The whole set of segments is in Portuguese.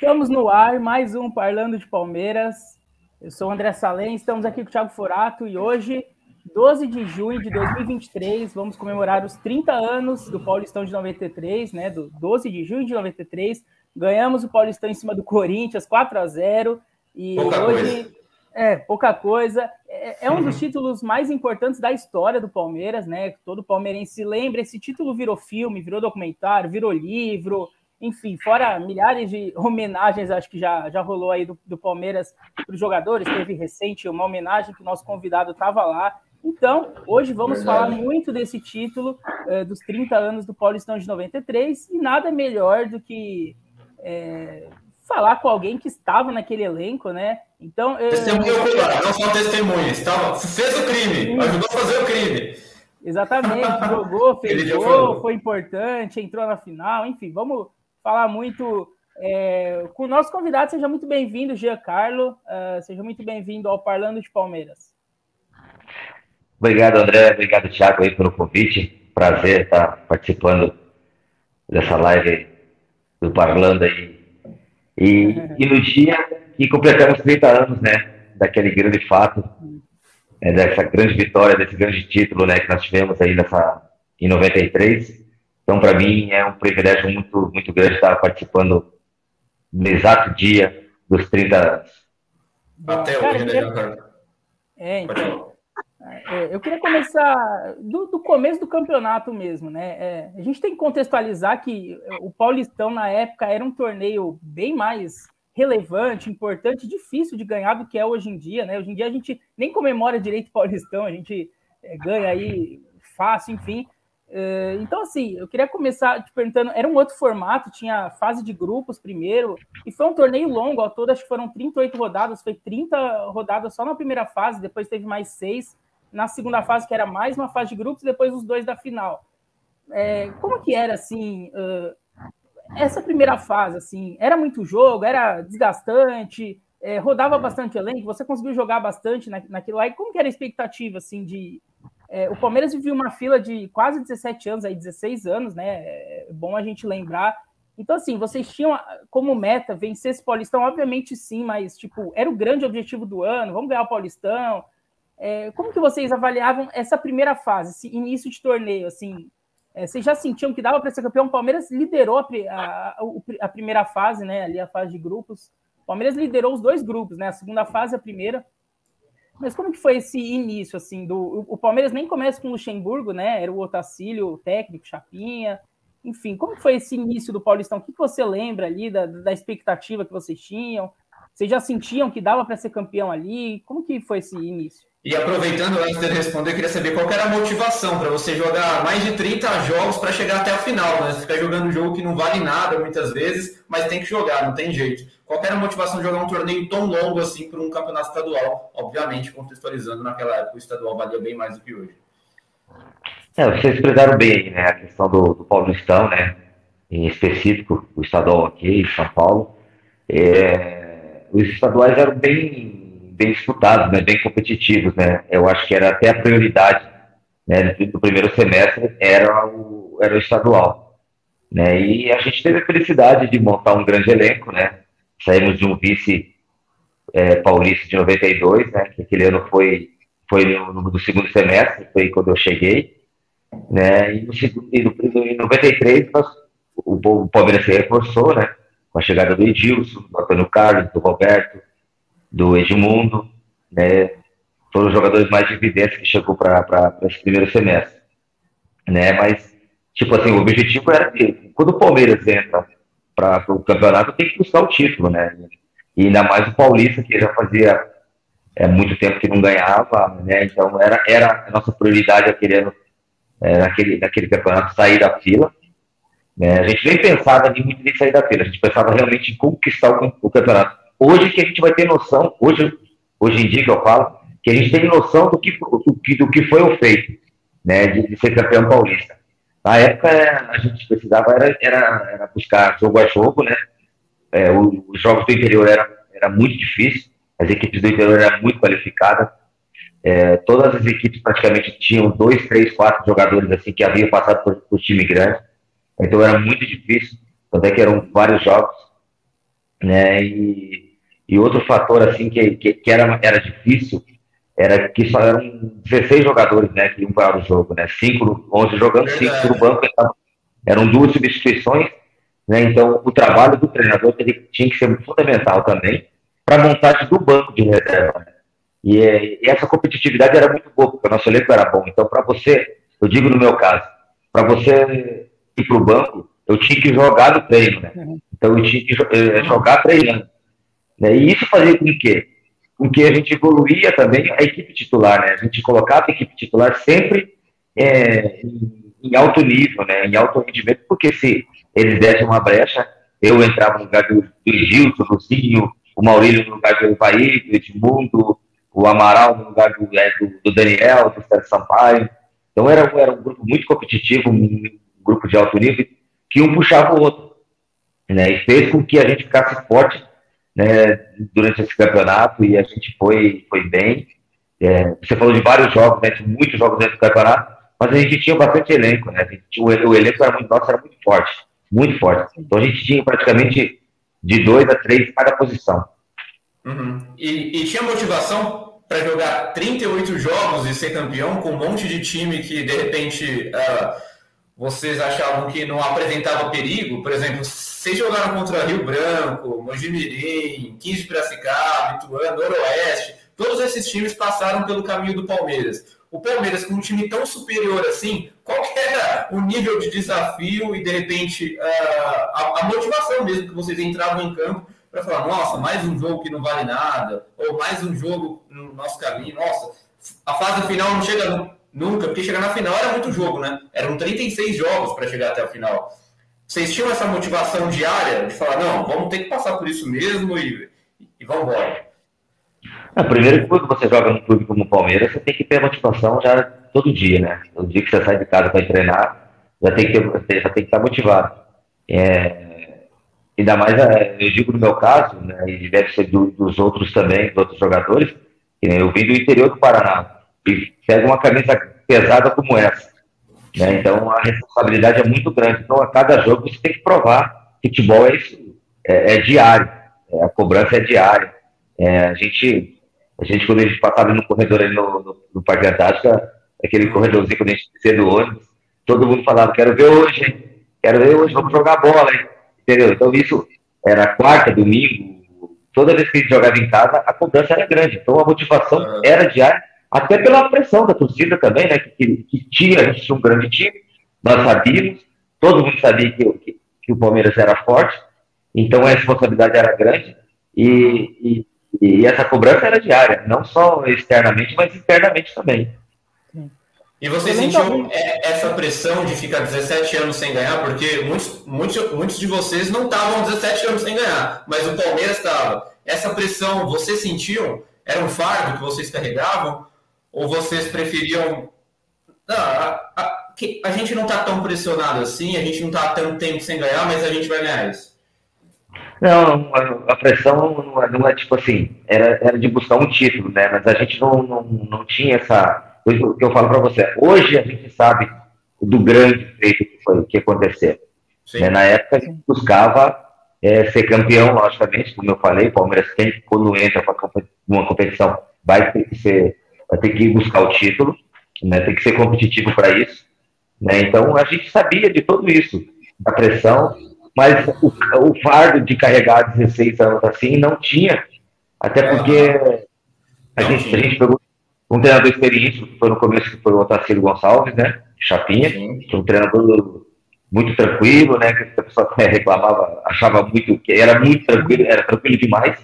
Estamos no ar, mais um Parlando de Palmeiras. Eu sou o André Salem, estamos aqui com o Thiago Forato e hoje, 12 de junho de 2023, vamos comemorar os 30 anos do Paulistão de 93, né? Do 12 de junho de 93. Ganhamos o Paulistão em cima do Corinthians, 4 a 0 e pouca hoje coisa. é pouca coisa. É, é um dos títulos mais importantes da história do Palmeiras, né? Todo palmeirense lembra. Esse título virou filme, virou documentário, virou livro enfim, fora milhares de homenagens, acho que já, já rolou aí do, do Palmeiras para os jogadores, teve recente uma homenagem que o nosso convidado estava lá. Então, hoje vamos Verdade. falar muito desse título é, dos 30 anos do Paulistão de 93, e nada melhor do que é, falar com alguém que estava naquele elenco, né? Então. Testemunho ocular, não só testemunha, estava, fez o crime, Sim. ajudou a fazer o crime. Exatamente, jogou, fez gol, foi importante, entrou na final, enfim, vamos falar muito é, com o nosso convidado. Seja muito bem-vindo, Giancarlo. Uh, seja muito bem-vindo ao Parlando de Palmeiras. Obrigado, André. Obrigado, Thiago, aí, pelo convite. Prazer estar participando dessa live do Parlando aí. E, e no dia que completamos 30 anos, né, daquele grande fato, é, dessa grande vitória, desse grande título, né, que nós tivemos aí nessa, em 93, então, para mim, é um privilégio muito, muito grande estar participando no exato dia dos 30 anos. Até hoje, né, É, então. É, eu queria começar do, do, começo do campeonato mesmo, né? É, a gente tem que contextualizar que o Paulistão, na época, era um torneio bem mais relevante, importante, difícil de ganhar do que é hoje em dia, né? Hoje em dia a gente nem comemora direito o Paulistão, a gente é, ganha aí fácil, enfim. É, então, assim, eu queria começar te perguntando: era um outro formato, tinha fase de grupos primeiro, e foi um torneio longo, ao todo acho que foram 38 rodadas, foi 30 rodadas só na primeira fase, depois teve mais seis na segunda fase, que era mais uma fase de grupos, depois os dois da final. É, como que era, assim, uh, essa primeira fase, assim, era muito jogo, era desgastante, é, rodava bastante elenco, você conseguiu jogar bastante na, naquilo lá, e como que era a expectativa, assim, de é, o Palmeiras vivia uma fila de quase 17 anos, aí 16 anos, né? É bom a gente lembrar. Então, assim, vocês tinham como meta vencer esse Paulistão? Obviamente sim, mas, tipo, era o grande objetivo do ano, vamos ganhar o Paulistão. É, como que vocês avaliavam essa primeira fase, esse início de torneio, assim? É, vocês já sentiam que dava para ser campeão? O Palmeiras liderou a, a, a, primeira fase, né? Ali a fase de grupos. O Palmeiras liderou os dois grupos, né? A segunda fase, a primeira. Mas como que foi esse início, assim, do... O Palmeiras nem começa com o Luxemburgo, né? Era o Otacílio, o técnico, Chapinha. Enfim, como que foi esse início do Paulistão? O que, que você lembra ali da, da expectativa que vocês tinham? Vocês já sentiam que dava para ser campeão ali? Como que foi esse início? E aproveitando, antes de responder, eu queria saber qual que era a motivação para você jogar mais de 30 jogos para chegar até a final, né? Você ficar jogando um jogo que não vale nada muitas vezes, mas tem que jogar, não tem jeito. Qual era a motivação de jogar um torneio tão longo assim para um campeonato estadual? Obviamente, contextualizando naquela época, o estadual valia bem mais do que hoje. É, vocês explicaram bem né, a questão do, do Paulistão, né? Em específico, o estadual aqui em São Paulo. É, os estaduais eram bem bem disputados, né, bem competitivos, né? Eu acho que era até a prioridade né, do primeiro semestre era o, era o estadual, né? E a gente teve a felicidade de montar um grande elenco, né? Saímos de um vice é, paulista de 92, né? Que aquele ano foi foi no, no, segundo semestre, foi quando eu cheguei, né? E no, e no, em 93 nós, o, o Palmeiras se reforçou, né? Com a chegada do Edilson, do Antônio Carlos, do Roberto, do Edmundo, né? Foram os jogadores mais evidentes que chegou para esse primeiro semestre, né? Mas, tipo assim, o objetivo era que, quando o Palmeiras entra para o campeonato, tem que buscar o título, né? E ainda mais o Paulista, que já fazia é, muito tempo que não ganhava, né? Então, era, era a nossa prioridade aquele é, naquele, naquele campeonato, sair da fila. Né? A gente nem pensava muito em sair da fila, a gente pensava realmente em conquistar o, o campeonato. Hoje que a gente vai ter noção, hoje, hoje em dia que eu falo, que a gente tem noção do que, do que, do que foi o feito, né, de, de, ser campeão paulista. Na época, a gente precisava era, era, era buscar jogo a jogo, né, é, os jogos do interior era, era muito difícil, as equipes do interior eram muito qualificadas, é, todas as equipes praticamente tinham dois, três, quatro jogadores assim que haviam passado por, por time grande, então era muito difícil, até que eram vários jogos, né? E, e outro fator assim que, que, que, era, era difícil era que só eram 16 jogadores, né, que iam para o jogo, né? 5, 11 jogando, 5 no banco, eram duas substituições, né? Então o trabalho do treinador tinha que ser fundamental também para a montagem do banco de reserva. Né? E, e, essa competitividade era muito boa, porque o nosso elenco era bom. Então, para você, eu digo no meu caso, para você ir para o banco, eu tinha que jogar no treino, né? Uhum. Então eu tinha que eh, jogar treinando. Né? E isso fazia com que, com que a gente evoluía também a equipe titular, né? A gente colocava a equipe titular sempre é, em, em, alto nível, né? Em alto rendimento, porque se eles dessem uma brecha, eu entrava no lugar do, do Gilson, do Lucinho, o Maurílio no lugar do Evaí, do Edmundo, o Amaral no lugar do, é, do, do Daniel, do Sérgio Sampaio. Então era, era um grupo muito competitivo, um grupo de alto nível, que um puxava o outro. Né, e fez com que a gente ficasse forte né, durante esse campeonato e a gente foi, foi bem. É, você falou de vários jogos, né, de muitos jogos dentro do campeonato, mas a gente tinha bastante elenco, né? Tinha, o, elenco era muito, nosso era muito forte, muito forte. Então a gente tinha praticamente de dois a três cada posição. Uhum. E, e, tinha motivação para jogar 38 jogos e ser campeão com um monte de time que de repente uh, vocês achavam que não apresentava perigo? Por exemplo, vocês jogaram contra Rio Branco, Mojimirim, 15 de Piracicaba, Ituano, Noroeste. Todos esses times passaram pelo caminho do Palmeiras. O Palmeiras, com um time tão superior assim, qual era o nível de desafio e, de repente, ah, a, a motivação mesmo que vocês entravam em campo para falar, nossa, mais um jogo que não vale nada, ou mais um jogo no nosso caminho, nossa, a fase final não chega nunca, porque chegar na final era muito jogo, né? Eram 36 jogos para chegar até a final. Vocês tinham essa motivação diária de falar, não, vamos ter que passar por isso mesmo e, e vamos embora. É, primeiro, quando você joga num clube como o Palmeiras, você tem que ter motivação já todo dia, né? No dia que você sai de casa para treinar, já tem que, ter, já tem que estar motivado. É, Ainda mais, é, eu digo no meu caso, né, e deve ser do, dos outros também, dos outros jogadores, eu vim do interior do Paraná e pego uma camisa pesada como essa. Né, então a responsabilidade é muito grande. Então a cada jogo você tem que provar. Futebol é isso, é, é diário, é, a cobrança é diária. É, a gente, a gente quando a gente passava no corredor ali no, no, no Parque Antártica, aquele corredorzinho quando a gente descia do ônibus, todo mundo falava, quero ver hoje, hein? quero ver hoje, vamos jogar bola, hein? entendeu? Então isso era quarta, domingo, toda vez que a gente jogava em casa, a cobrança era grande. Então a motivação era diária, até pela pressão da torcida também, né? Que, que, que tinha, a gente tinha um grande time, nós sabíamos, todo mundo sabia que, que, que o Palmeiras era forte, então a responsabilidade era grande e, e, e essa cobrança era diária, não só externamente, mas internamente também. E você sentiu é, essa pressão de ficar 17 anos sem ganhar? Porque muitos, muitos, muitos de vocês não estavam 17 anos sem ganhar, mas o Palmeiras estava. Essa pressão vocês sentiam? Era um fardo que vocês carregavam? Ou vocês preferiam. Não, a, a, a gente não está tão pressionado assim, a gente não está tanto tempo sem ganhar, mas a gente vai ganhar isso. Não, a, a pressão não, não é tipo assim, era, era de buscar um título, né? Mas a gente não, não, não tinha essa o que eu falo para você. Hoje a gente sabe do grande feito que foi que aconteceu. Né? Na época a gente buscava é, ser campeão, logicamente, como eu falei, o Palmeiras sempre quando entra para uma competição vai ter que ser, vai ter que buscar o título, né? Tem que ser competitivo para isso, né? Então a gente sabia de tudo isso, da pressão, mas o, o fardo de carregar 16 anos assim não tinha, até porque a gente, a gente pegou um treinador experiente, que foi no começo, que foi o Otacílio Gonçalves, né? Chapinha, que um treinador muito tranquilo, né? Que a pessoa reclamava, achava muito, que era muito tranquilo, era tranquilo demais,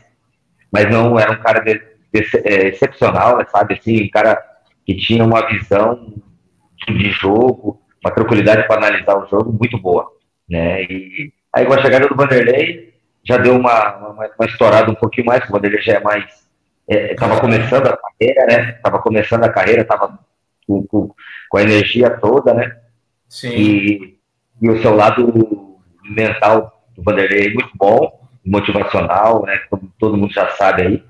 mas não era um cara de, de, é, excepcional, né, sabe? Assim, um cara que tinha uma visão de jogo, uma tranquilidade para analisar o jogo muito boa, né? E aí com a chegada do Vanderlei já deu uma, uma, uma estourada um pouquinho mais, o Vanderlei já é mais estava é, começando a carreira, né? Estava começando a carreira, estava com, com, com, a energia toda, né? Sim. E, e o seu lado mental do Vanderlei é muito bom, motivacional, né? Como todo mundo já sabe aí.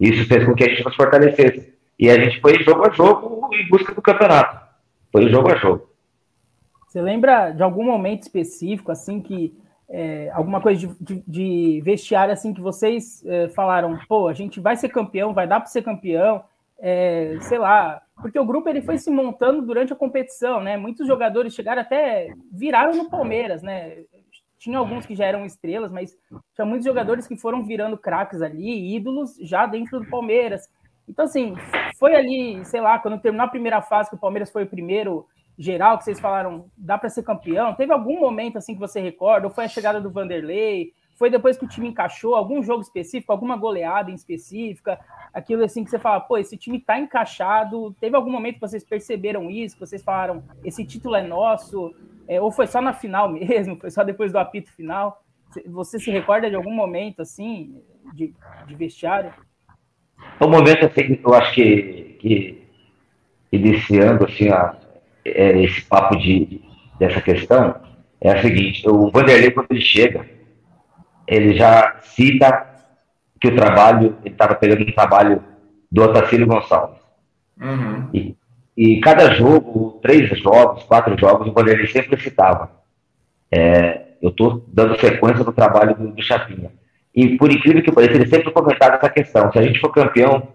Isso fez com que a gente nos fortalecesse. E a gente foi jogo a jogo em busca do campeonato. Foi jogo a jogo. Você lembra de algum momento específico, assim, que é, alguma coisa de, de, de, vestiário assim que vocês é, falaram, pô, a gente vai ser campeão, vai dar para ser campeão, é, sei lá, porque o grupo ele foi se montando durante a competição, né? Muitos jogadores chegaram até viraram no Palmeiras, né? Tinha alguns que já eram estrelas, mas tinha muitos jogadores que foram virando craques ali, ídolos já dentro do Palmeiras. Então, assim, foi ali, sei lá, quando terminou a primeira fase, que o Palmeiras foi o primeiro geral, que vocês falaram, dá para ser campeão? Teve algum momento assim que você recorda? Ou foi a chegada do Vanderlei? Foi depois que o time encaixou? Algum jogo específico? Alguma goleada em específica? Aquilo assim que você fala, pô, esse time tá encaixado. Teve algum momento que vocês perceberam isso? Que vocês falaram, esse título é nosso? É, ou foi só na final mesmo? Foi só depois do apito final? Você se recorda de algum momento assim, de, de vestiário? Um momento assim, eu acho que, que iniciando assim, a, é, esse papo de, dessa questão é a seguinte: o Vanderlei, quando ele chega, ele já cita que o trabalho, ele estava pegando um trabalho do Otacílio Gonçalves. Uhum. E, e cada jogo, três jogos, quatro jogos, o Vanderlei sempre citava. É, eu estou dando sequência do trabalho do, do Chapinha. E por incrível que pareça, ele sempre comentava essa questão. Se a gente for campeão,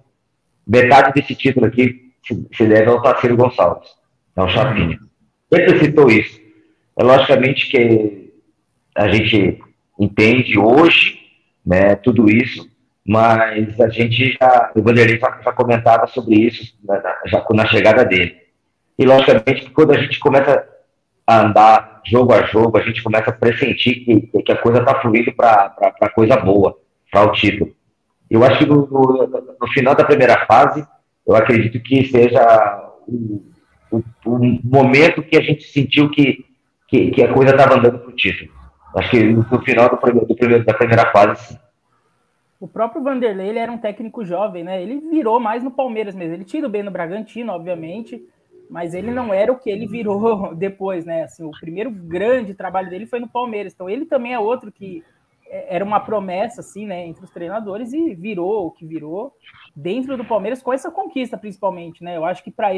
metade desse título aqui se, se deve ao Otacílio Gonçalves. É o Chapinha. Sempre citou isso. É logicamente que a gente entende hoje né, tudo isso, mas a gente já, o Vanderlei já, já comentava sobre isso na, já na chegada dele. E logicamente quando a gente começa a andar jogo a jogo, a gente começa a pressentir que, que a coisa está fluindo para coisa boa, para o título. Eu acho que no, no, no, final da primeira fase, eu acredito que seja o, o, o momento que a gente sentiu que, que, que a coisa estava andando para o título. Acho que no final do do primeiro, da primeira fase, sim. O próprio Vanderlei ele era um técnico jovem, né? Ele virou mais no Palmeiras mesmo. Ele tinha bem no Bragantino, obviamente, mas ele não era o que ele virou depois, né? Assim, o primeiro grande trabalho dele foi no Palmeiras. Então ele também é outro que é, era uma promessa, assim, né, entre os treinadores e virou o que virou dentro do Palmeiras com essa conquista, principalmente, né? Eu acho que para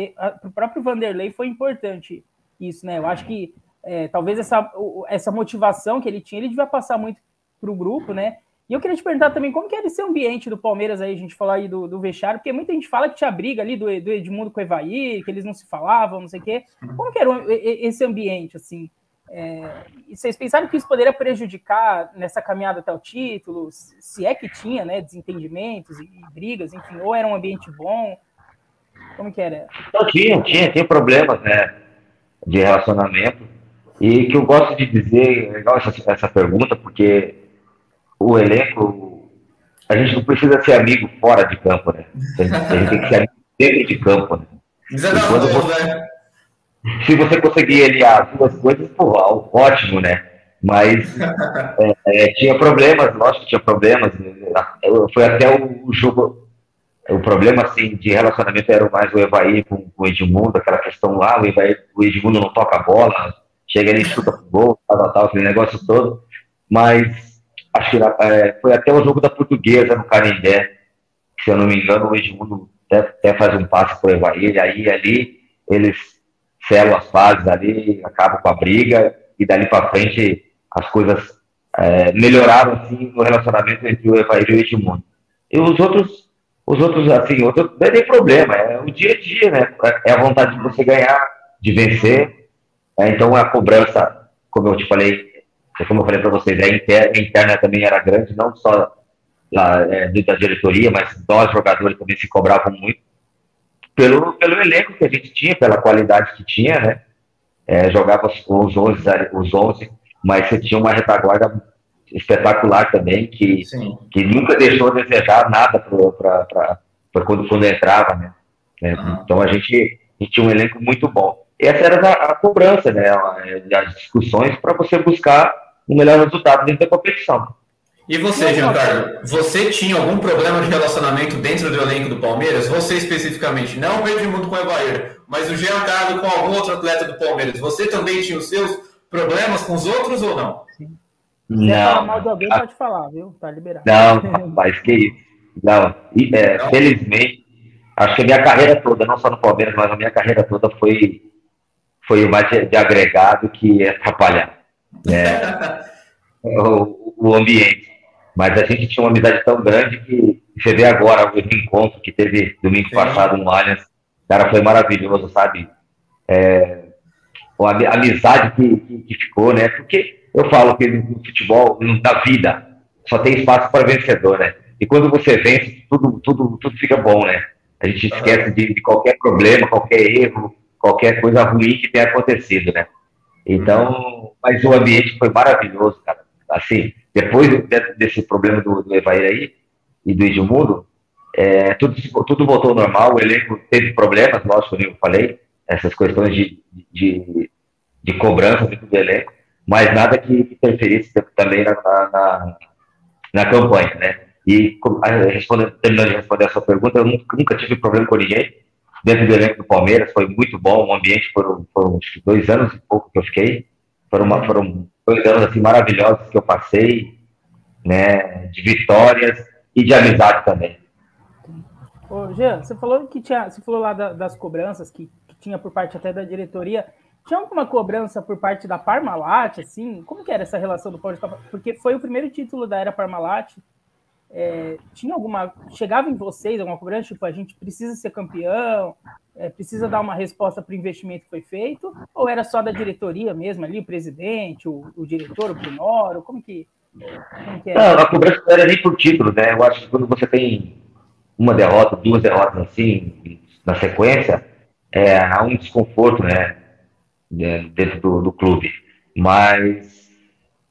o próprio Vanderlei foi importante isso, né? Eu acho que é, talvez essa, essa motivação que ele tinha, ele devia passar muito para o grupo, né? E eu queria te perguntar também como que era esse ambiente do Palmeiras aí, a gente falar aí do, do vestiário, porque muita gente fala que tinha briga ali do, do Edmundo com o Evaí, que eles não se falavam, não sei o quê. Como que era esse ambiente, assim? É, vocês pensaram que isso poderia prejudicar nessa caminhada até o título? Se é que tinha, né, desentendimentos e, brigas, enfim, ou era um ambiente bom? Como que era? Não, tinha, tinha, tinha problemas, né, de relacionamento. E que eu gosto de dizer, é legal essa, essa pergunta, porque o elenco, a gente não precisa ser amigo fora de campo, né? A gente, a gente tem que ser amigo dentro de campo, né? Você, né? se você conseguir aliar as duas coisas, pô, ótimo, né? Mas é, é, tinha problemas, lógico que tinha problemas. Foi até o, jogo. O problema assim, de relacionamento era mais o Evaí com, com o Edmundo, aquela questão lá, o, Evaí, o Edmundo não toca a bola, chega ali e chuta pro gol, tal, tal, aquele negócio todo. Mas acho que é, foi até o jogo da portuguesa no Canindé, se eu não me engano, o Edmundo até, até faz um passe pro Evaí, aí ali eles selam as fases ali, acabam com a briga, e dali para frente as coisas é, melhoraram assim no relacionamento entre o Evair e o Edmundo. E os outros, os outros assim, outros, não tem problema, é o dia a dia, né? É a vontade de você ganhar, de vencer. É, então a cobrança, como eu te falei, como eu falei para vocês, a interna, a interna, também era grande, não só da, é, da diretoria, mas nós jogadores também se cobravam muito pelo, pelo elenco que a gente tinha, pela qualidade que tinha, né? É, jogava os 11, os 11, mas você tinha uma retaguarda espetacular também, que, que nunca deixou de desejar nada para quando, quando entrava, né? É. Então a gente, a gente tinha um elenco muito bom. Essa era a, a cobrança, né? As discussões para você buscar o melhor resultado dentro da competição. E você, Giancarlo, você tinha algum problema de relacionamento dentro do elenco do Palmeiras? Você especificamente, não o Edmundo com o Evair, mas o Giancarlo com algum outro atleta do Palmeiras. Você também tinha os seus problemas com os outros ou não? Sim. Se não. falar mal de alguém, pode falar, viu? Tá liberado. Não, mas que isso. Não, e, é, não. felizmente, acho que a minha carreira toda, não só no Palmeiras, mas a minha carreira toda foi, foi mais de, de agregado que atrapalhar. É, o, o ambiente. Mas a gente tinha uma amizade tão grande que você vê agora o encontro que teve domingo Sim. passado no Allianz, cara, foi maravilhoso, sabe? É, a amizade que, que, que, ficou, né? Porque eu falo que no futebol, na vida, só tem espaço para vencedor, né? E quando você vence, tudo, tudo, tudo fica bom, né? A gente esquece de, de qualquer problema, qualquer erro, qualquer coisa ruim que tenha acontecido, né? Então, mas o ambiente foi maravilhoso, cara. Assim, depois desse problema do, do Evair aí e do Edmundo, é, tudo, tudo voltou ao normal, o elenco teve problemas, lógico, como eu falei, essas questões de, de, de cobrança dentro do elenco, mas nada que interferisse também na, na, na campanha, né? E respondendo, terminando de responder a sua pergunta, eu nunca, nunca, tive problema com ninguém dentro do elenco do Palmeiras, foi muito bom, o ambiente foram, foram dois anos e pouco que eu fiquei, foram, uma, foram dois anos assim maravilhosos que eu passei, né, de vitórias e de amizade também. Ô, Jean, você falou que tinha, você falou lá da, das cobranças que, que, tinha por parte até da diretoria. Tinha alguma cobrança por parte da Parmalat, assim? Como que era essa relação do Paulista? Porque foi o primeiro título da era Parmalat. É, tinha alguma. Chegava em vocês alguma cobrança, tipo, a gente precisa ser campeão, é, precisa dar uma resposta para o investimento que foi feito, ou era só da diretoria mesmo ali, o presidente, o, o diretor, o Primoro? Como que. Como que Não, a cobrança não era nem por título, né? Eu acho que quando você tem uma derrota, duas derrotas assim, na sequência, é, há um desconforto, né? Dentro do, do clube. Mas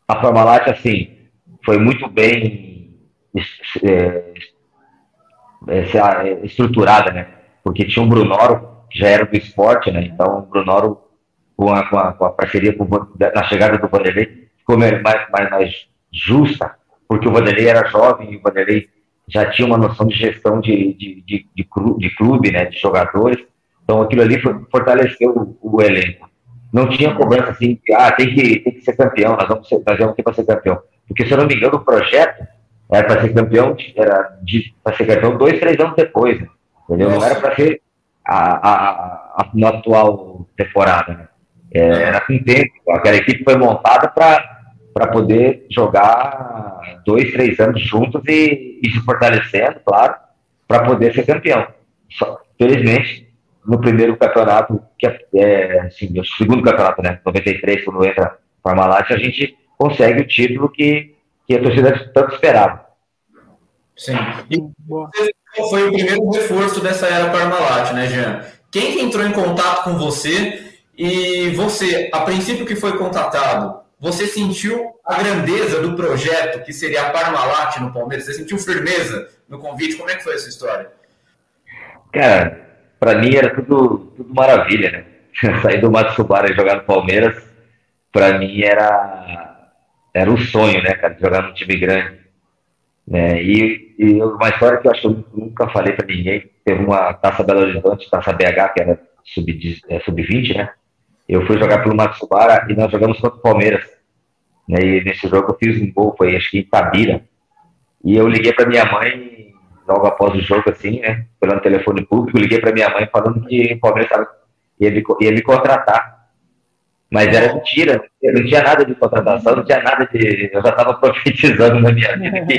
a Parmalat, assim, foi muito bem é, é, é, estruturada, né? Porque tinha o Brunoro, que já era do esporte, né? Então, o Brunoro, com a, com a, com a parceria com, na chegada do Vanderlei, ficou mais, mais, mais justa, porque o Vanderlei era jovem e o Vanderlei já tinha uma noção de gestão de, de, de, de, de clube, né, de jogadores. Então aquilo ali fortaleceu o, o, elenco. Não tinha cobrança assim, ah, tem que, tem que ser campeão, nós vamos, ser, nós vamos ter para ser campeão. Porque, se eu não me engano, o projeto era para ser campeão, era para ser campeão dois, três anos depois, né? entendeu? Não era para ser a, a, a, a, atual temporada, né? É, era com tempo. Aquela equipe foi montada para poder jogar dois, três anos juntos e, e se fortalecendo, claro, para poder ser campeão. Só, felizmente, no primeiro campeonato, que é, é assim, o segundo campeonato, né, 93, quando entra Parmalat, a gente consegue o título que, que a torcida tanto esperava. Sim. E foi o primeiro reforço dessa era Parmalat, né, Jean? Quem que entrou em contato com você e você, a princípio que foi contatado, você sentiu a grandeza do projeto que seria a Parmalat no Palmeiras? Você sentiu firmeza no convite? Como é que foi essa história? Cara, para mim era tudo, tudo maravilha, né? Sair do Matsubara e jogar no Palmeiras, para mim era, era um sonho, né, cara, de jogar num time grande. Né? E, e uma história que eu acho que eu nunca falei para ninguém, teve uma Taça Belo Horizonte, Taça BH, que era sub-20, é, sub né? Eu fui jogar pelo Matsubara e nós jogamos contra o Palmeiras. Né? E nesse jogo eu fiz um gol, foi acho que em Tabira. E eu liguei para minha mãe, logo após o jogo, assim, né? Pelo telefone público, liguei para minha mãe falando que o Palmeiras tava, ia, me, ia me contratar. Mas era mentira, não tinha nada de contratação, não tinha nada de. Eu já estava profetizando na minha vida que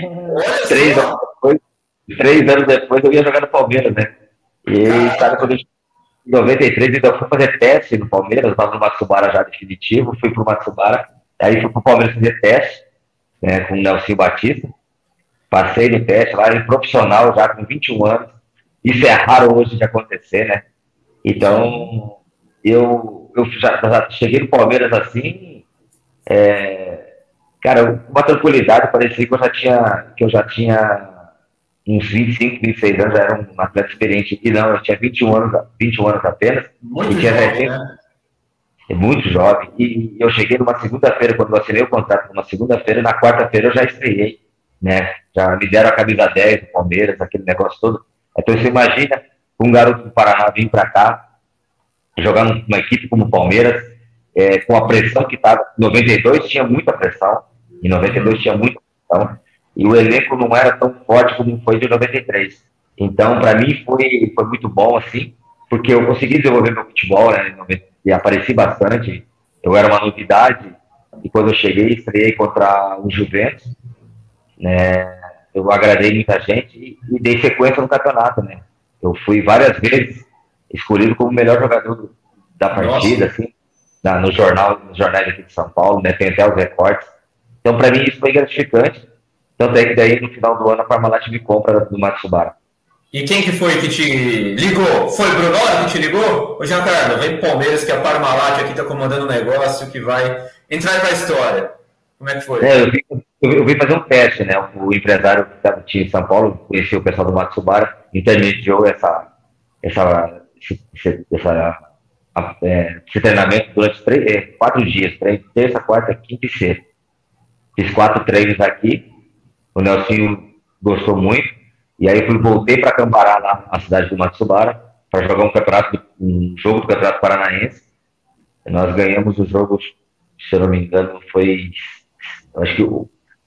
três anos depois, três anos depois eu ia jogar no Palmeiras, né? E sabe quando eu em 93, então fui fazer teste no Palmeiras, estava no Matsubara já definitivo, fui pro Matsubara, aí fui pro Palmeiras fazer teste, né, com o Nelson Batista, passei no teste lá, em profissional já com 21 anos, isso é raro hoje de acontecer, né, então eu, eu já, já cheguei no Palmeiras assim, é, cara, uma tranquilidade, parecia que eu já tinha, que eu já tinha uns 25, 26 anos, já era um atleta experiente. E não, eu tinha 21 anos, 21 anos apenas. Muito e tinha jovem, né? É muito jovem. E eu cheguei numa segunda-feira, quando eu assinei o contrato, numa segunda-feira, na quarta-feira eu já estreiei. Né? Já me deram a camisa 10 do Palmeiras, aquele negócio todo. Então você imagina um garoto do Paraná vir para cá, jogar numa equipe como o Palmeiras, é, com a pressão que estava. Em 92 tinha muita pressão, em 92 tinha muita pressão e o elenco não era tão forte como foi de 93. Então, para mim, foi, foi muito bom, assim, porque eu consegui desenvolver meu futebol, né, e apareci bastante. Eu era uma novidade E quando eu cheguei, estreiei contra o Juventus, né? Eu agradei muita gente e, e dei sequência no campeonato, né? Eu fui várias vezes escolhido como o melhor jogador da partida, Nossa. assim, na, no jornal, nos jornais aqui de São Paulo, né? Tem até os recortes. Então, para mim, isso foi gratificante. Tanto é que daí, no final do ano, a Parmalat me compra do Matsubara. E quem que foi que te ligou? Foi o Bruno que te ligou? Ô, Giancarlo, vem pro Palmeiras, que a Parmalat aqui tá comandando o negócio que vai entrar para a história. Como é que foi? É, eu, vim, eu, vim, fazer um teste, né? O empresário que estava em São Paulo, conheci o pessoal do Matsubara, intermediou essa, essa é, esse treinamento durante três, é, quatro dias, três, terça, quarta, quinta e sexta. Fiz quatro treinos aqui, o Nelsinho gostou muito, e aí fui, voltei para Cambará, lá, na cidade do Matsubara, para jogar um campeonato, um jogo do Campeonato Paranaense. Nós ganhamos o jogo, se eu não me engano, foi acho que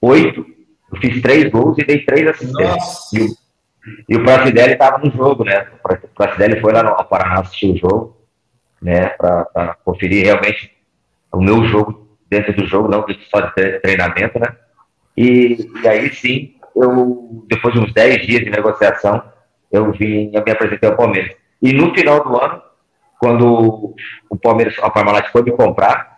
oito. Eu fiz três gols e dei três assistências. E o, o Pracidelli estava no jogo, né? O Pracidelli foi lá no Paraná assistir o jogo né, para conferir realmente o meu jogo dentro do jogo, não só de treinamento, né? E, e aí sim, eu, depois de uns 10 dias de negociação, eu vim, eu me apresentei ao Palmeiras. E no final do ano, quando o Palmeiras, a Parmalat foi me comprar,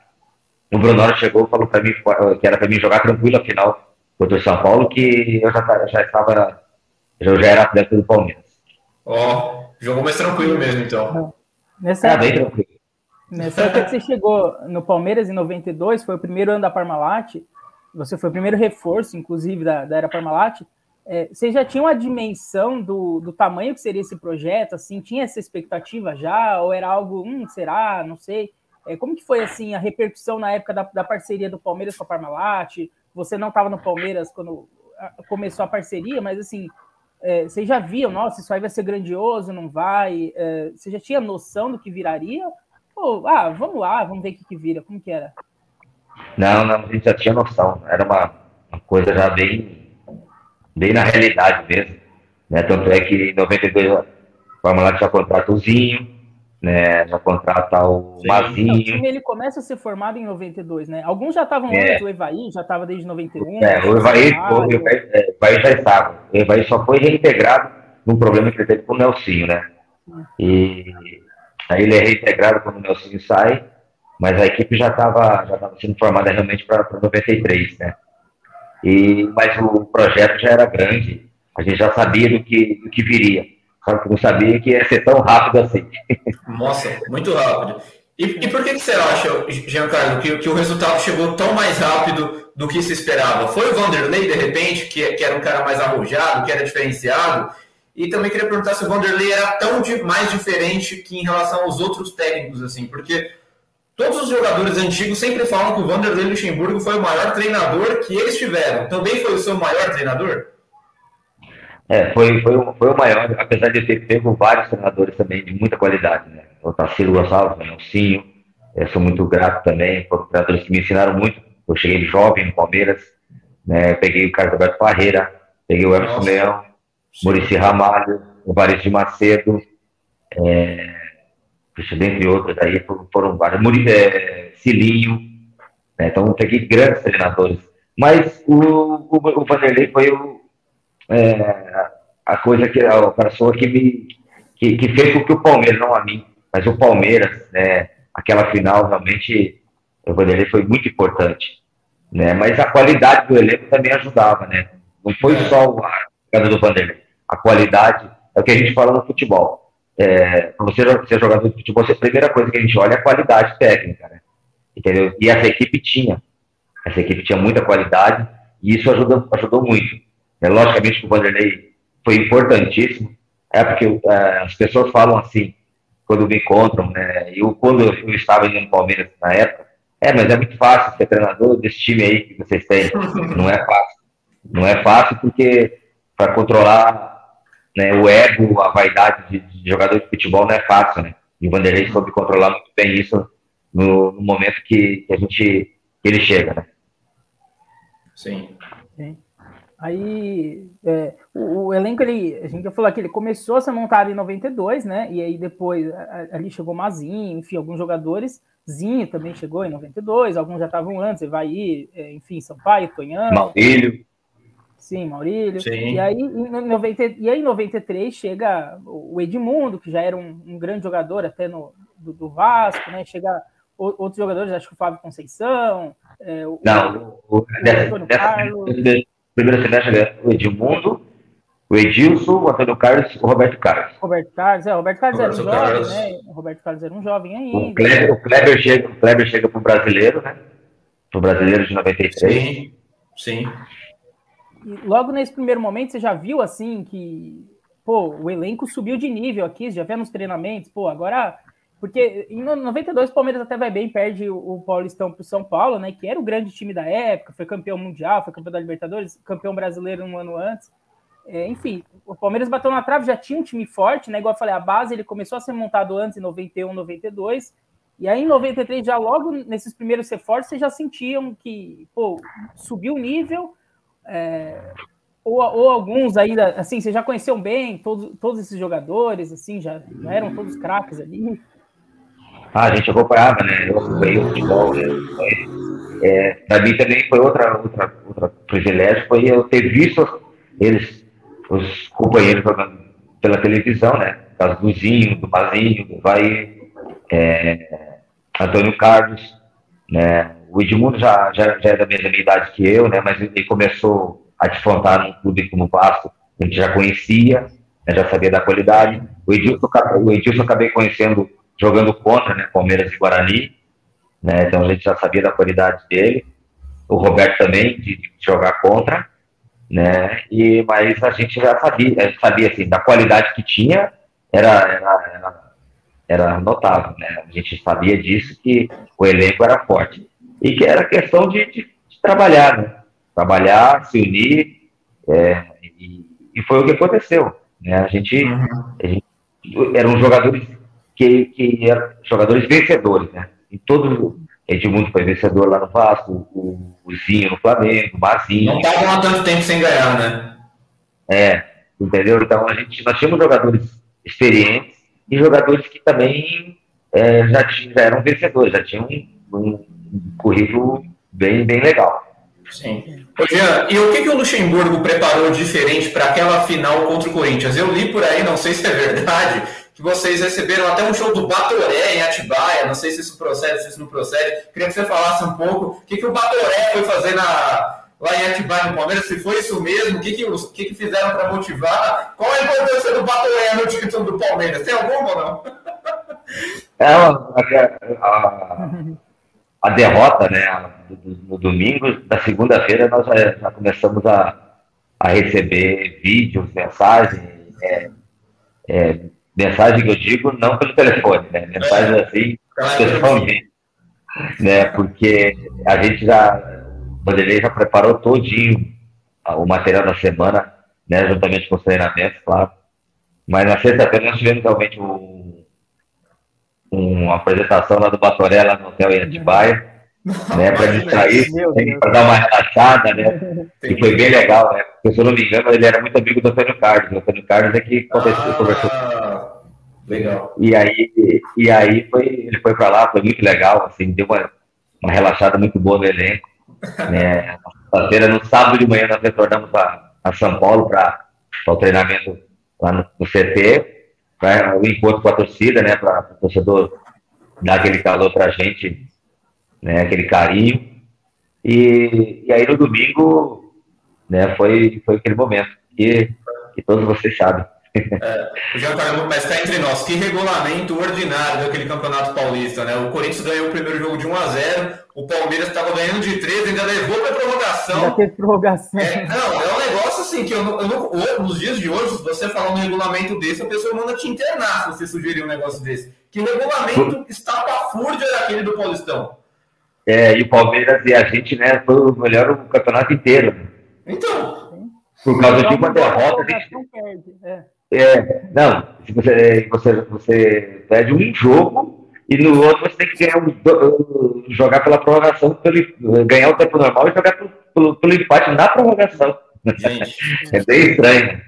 o Bruno chegou e falou para mim que era para mim jogar tranquilo a final contra o São Paulo, que eu já, já estava, eu já era atleta do Palmeiras. Ó, oh, jogou mais tranquilo mesmo, então. Nessa, é, bem tranquilo. Nessa época que você chegou no Palmeiras em 92, foi o primeiro ano da Parmalat, você foi o primeiro reforço, inclusive, da, da era Parmalat. É, você já tinha uma dimensão do, do tamanho que seria esse projeto? Assim, tinha essa expectativa já? Ou era algo, hum, será? Não sei. É, como que foi assim a repercussão na época da, da parceria do Palmeiras com a Parmalat? Você não estava no Palmeiras quando começou a parceria, mas assim, é, vocês já viam, nossa, isso aí vai ser grandioso, não vai? É, você já tinha noção do que viraria? Ou, ah, vamos lá, vamos ver o que, que vira, como que era? Não, não, a gente já tinha noção, era uma, uma coisa já bem, bem na realidade mesmo, né? Tanto é que em 92 o Parmalat já contratou o né? Já contrata o Sim. Mazinho. o time ele começa a ser formado em 92, né? Alguns já estavam é. antes, o Evaí já estava desde 91. É, o Evaí, o, Evaí, é, o Evaí já estava. O Evaí só foi reintegrado num problema que ele teve com o Nelsinho, né? E aí ele é reintegrado quando o Nelsinho sai, mas a equipe já estava já tava sendo formada realmente para 93, né? E, mas o projeto já era grande, a gente já sabia do que, do que viria. Só que não sabia que ia ser tão rápido assim. Nossa, muito rápido. E, e por que, que você acha, Giancarlo, que, que o resultado chegou tão mais rápido do que se esperava? Foi o Vanderlei, de repente, que, que era um cara mais arrojado, que era diferenciado? E também queria perguntar se o Vanderlei era tão de, mais diferente que em relação aos outros técnicos, assim, porque todos os jogadores antigos sempre falam que o Vanderlei Luxemburgo foi o maior treinador que eles tiveram. Também foi o seu maior treinador? É, foi, foi, foi o maior, apesar de ter pego vários treinadores também de muita qualidade, né? O Tassilo Gonçalves, o Nelsinho, eu sou muito grato também, foram treinadores que me ensinaram muito. Eu cheguei jovem no Palmeiras, né? Peguei o Carlos Alberto Parreira, peguei o Emerson Nossa. Leão, Murici Ramalho, o Varisto de Macedo, é, dentre outros aí, foram, foram vários, Muri, é, Cilinho, né? então peguei grandes treinadores. Mas o, o, o Vanderlei foi o, é, a coisa que a pessoa que me que, que, fez com que o Palmeiras, não a mim, mas o Palmeiras, né, aquela final realmente o Vanderlei foi muito importante, né? Mas a qualidade do elenco também ajudava, né? Não foi só a jogada do Vanderlei, a qualidade é o que a gente fala no futebol. É, para você ser jogador de futebol, a primeira coisa que a gente olha é a qualidade técnica, né? Entendeu? E essa equipe tinha, essa equipe tinha muita qualidade e isso ajudou, ajudou muito. É, logicamente que o Vanderlei foi importantíssimo, é porque é, as pessoas falam assim, quando me encontram, né? Eu, quando eu, eu estava indo no Palmeiras na época, é, mas é muito fácil ser treinador desse time aí que vocês têm. Não é fácil. Não é fácil porque para controlar né, o ego, a vaidade de, de, jogador de futebol não é fácil, né? E o Vanderlei soube controlar muito bem isso no, no momento que, que, a gente que ele chega, né? Sim. Sim. Aí é, o, o, elenco, ele, a gente já falou que ele começou a ser montado em 92, né? E aí depois ali chegou Mazinho, enfim, alguns jogadores. Zinho também chegou em 92, alguns já estavam antes, Evaí, é, enfim, Sampaio, Tonhão. Maurílio. Sim, Maurílio. Sim. E, aí, em 90, e aí, em 93, chega o Edmundo, que já era um, um grande jogador até no, do, do, Vasco, né? Chega outros jogadores, acho que o Fábio Conceição. É, o, Não, o, o, o Antônio Carlos. Primeiro semestre, o Edmundo, o Edilson, o Antônio Carlos e o Roberto Carlos. Roberto Carlos, é, o Roberto Carlos Roberto era um Carlos. jovem, né? O Roberto Carlos era um jovem ainda. O Kleber, o Kleber chega, o Kleber chega pro brasileiro, né? Pro brasileiro de 93. Sim, sim. E logo nesse primeiro momento, você já viu assim que pô, o elenco subiu de nível aqui, já vê nos treinamentos, pô, agora. Porque em 92 o Palmeiras até vai bem, perde o Paulistão para o São Paulo, né? Que era o grande time da época, foi campeão mundial, foi campeão da Libertadores, campeão brasileiro um ano antes. É, enfim, o Palmeiras bateu na trave, já tinha um time forte, né? Igual eu falei, a base ele começou a ser montado antes, em 91, 92. E aí, em 93, já logo nesses primeiros reforços, vocês já sentiam que, pô, subiu o nível, é, ou, ou, alguns ainda, assim, vocês já conheciam bem todos, todos esses jogadores, assim, já, já eram todos craques ali? Ah, a gente acompanhava, né? Eu acompanhei o futebol, né? É, para mim também foi outra, outra, outra privilégio, foi eu ter visto eles, os companheiros jogando pela televisão, né? O caso do Zinho, do Mazinho, do Vai, é, Antônio Carlos, né? O Edmundo já, já, já é da mesma idade que eu, né? Mas ele começou a desfrontar num clube como o Vasco, a gente já conhecia, né? já sabia da qualidade. O Edilson, o Edilson acabei conhecendo jogando contra, né? Palmeiras e Guarani, né? Então a gente já sabia da qualidade dele. O Roberto também, de, de jogar contra, né? E, mas a gente já sabia, a gente sabia assim, da qualidade que tinha, era, era, era, era notável, né? A gente sabia disso, que o elenco era forte e que era questão de, de, de trabalhar, né? Trabalhar, se unir, é, e, e, foi o que aconteceu. Né? A, gente, a gente eram jogadores que, que eram jogadores vencedores, né? E todo Edmundo foi vencedor lá no Vasco, o, o Zinho no Flamengo, o Mazinho. Não estavam há tanto tempo sem ganhar, né? É, entendeu? Então a gente, nós tínhamos jogadores experientes e jogadores que também é, já, já eram vencedores, já tinham um, um um currículo bem, bem legal. Sim. Ô, Jean, e o que, que o Luxemburgo preparou diferente para aquela final contra o Corinthians? Eu li por aí, não sei se é verdade, que vocês receberam até um show do Batoré em Atibaia, não sei se isso procede, se isso não procede. Queria que você falasse um pouco o que, que o Batoré foi fazer na, lá em Atibaia no Palmeiras, se foi isso mesmo, o que, que, que, que fizeram para motivar? Qual a importância do Batoré no título do Palmeiras? Tem alguma ou não? É, a, a, a a derrota, né, no domingo, da segunda-feira nós já, já, começamos a, a receber vídeos, mensagens, é, é, mensagem que eu digo não pelo telefone, né, mensagem assim, pessoalmente, né, porque a gente já, o Vanderlei já preparou todinho o material da semana, né, juntamente com os treinamentos, claro, mas na sexta-feira nós tivemos realmente um uma apresentação lá do Batoré, lá no hotel em Atibaia, né, para distrair, para dar uma relaxada, né, e foi bem legal, né, porque se eu não me engano, ele era muito amigo do Antônio Carlos, o Antônio Carlos é que aconteceu, ah, conversou Legal. E aí, e aí foi, ele foi para lá, foi muito legal, assim, deu uma, uma relaxada muito boa no elenco, né, feira no sábado de manhã nós retornamos a, a São Paulo para o treinamento lá no, no CT, né, o encontro com a torcida, né, para o torcedor dar aquele calor para a gente, né, aquele carinho. E, e aí no domingo, né, foi, foi aquele momento que, que todos vocês sabem. É, Giancarlo, mas está entre nós. Que regulamento ordinário daquele campeonato paulista, né? O Corinthians ganhou o primeiro jogo de 1 a 0 o Palmeiras estava ganhando de 3, ainda levou para prorrogação. Ainda teve prorrogação. É, não, é um negócio assim que eu, eu não, nos dias de hoje, se você falar um regulamento desse, a pessoa manda te internar se você sugerir um negócio desse. Que regulamento estapafúrdia era aquele do Paulistão? É, e o Palmeiras e a gente, né, foi o melhor o campeonato inteiro. Então. Por causa de uma derrota. A gente... É. É, não, se você, você, você perde um jogo e no outro você tem que ganhar, jogar pela prorrogação, pelo, ganhar o tempo normal e jogar pelo, pelo, pelo empate na prorrogação. é bem estranho.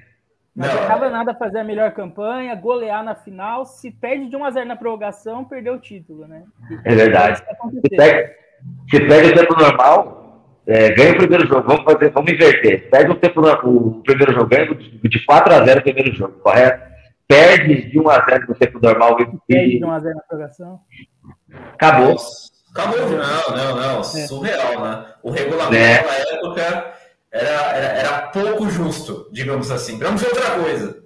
Não adiantava nada fazer a melhor campanha, golear na final. Se perde de 1x0 na prorrogação, perdeu o título, né? É verdade. Se perde, se perde o tempo normal, é, ganha o primeiro jogo. Vamos, fazer, vamos inverter. Perde o, tempo, o primeiro jogo, ganha de 4x0 o primeiro jogo, correto? Perde de 1x0 no tempo normal. Perde de 1x0 na prorrogação. Acabou. Acabou, não, não, não. É. Surreal, né? O regulamento é. na época era, era, era pouco justo, digamos assim. Vamos ver outra coisa.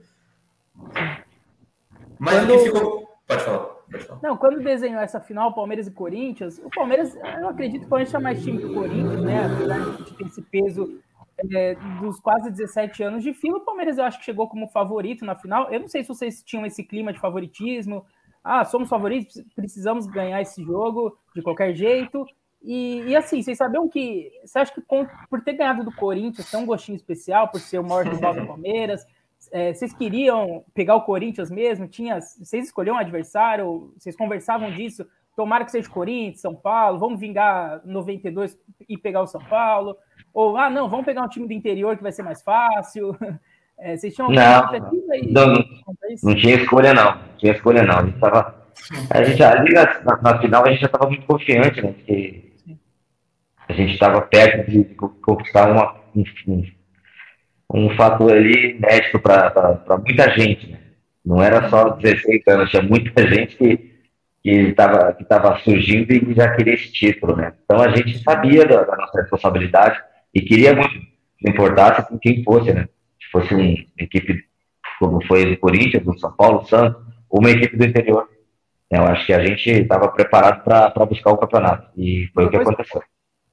Mas quando... o que ficou. Pode falar. Não, quando desenhou essa final, Palmeiras e Corinthians, o Palmeiras, eu acredito que o Palmeiras tinha mais time que o Corinthians, né? Apesar de ter esse peso é, dos quase 17 anos de fila, o Palmeiras eu acho que chegou como favorito na final. Eu não sei se vocês tinham esse clima de favoritismo. Ah, somos favoritos, precisamos ganhar esse jogo de qualquer jeito. E, e, assim, vocês sabiam que. Você acha que por ter ganhado do Corinthians, tem um gostinho especial, por ser o maior rival do Palmeiras? É, vocês queriam pegar o Corinthians mesmo? Tinha, vocês escolheram um adversário? Vocês conversavam disso? Tomara que seja Corinthians, São Paulo, vamos vingar 92 e pegar o São Paulo. Ou, ah, não, vamos pegar um time do interior que vai ser mais fácil. É, vocês tinham não, não, não, não, tinha escolha, não. Não tinha escolha, não. A gente, tava, a gente ali na, na final a gente já estava muito confiante, né? Porque a gente estava perto de conquistar uma, um, um fator ali inédito para muita gente. Né? Não era só 16 anos, tinha muita gente que que estava que tava surgindo e já queria esse título, né? Então a gente sabia da, da nossa responsabilidade e queria muito, não importasse com quem fosse, né? Se fosse uma equipe como foi do Corinthians, do São Paulo, do Santos, ou uma equipe do interior. Eu acho que a gente estava preparado para buscar o campeonato e foi o que aconteceu.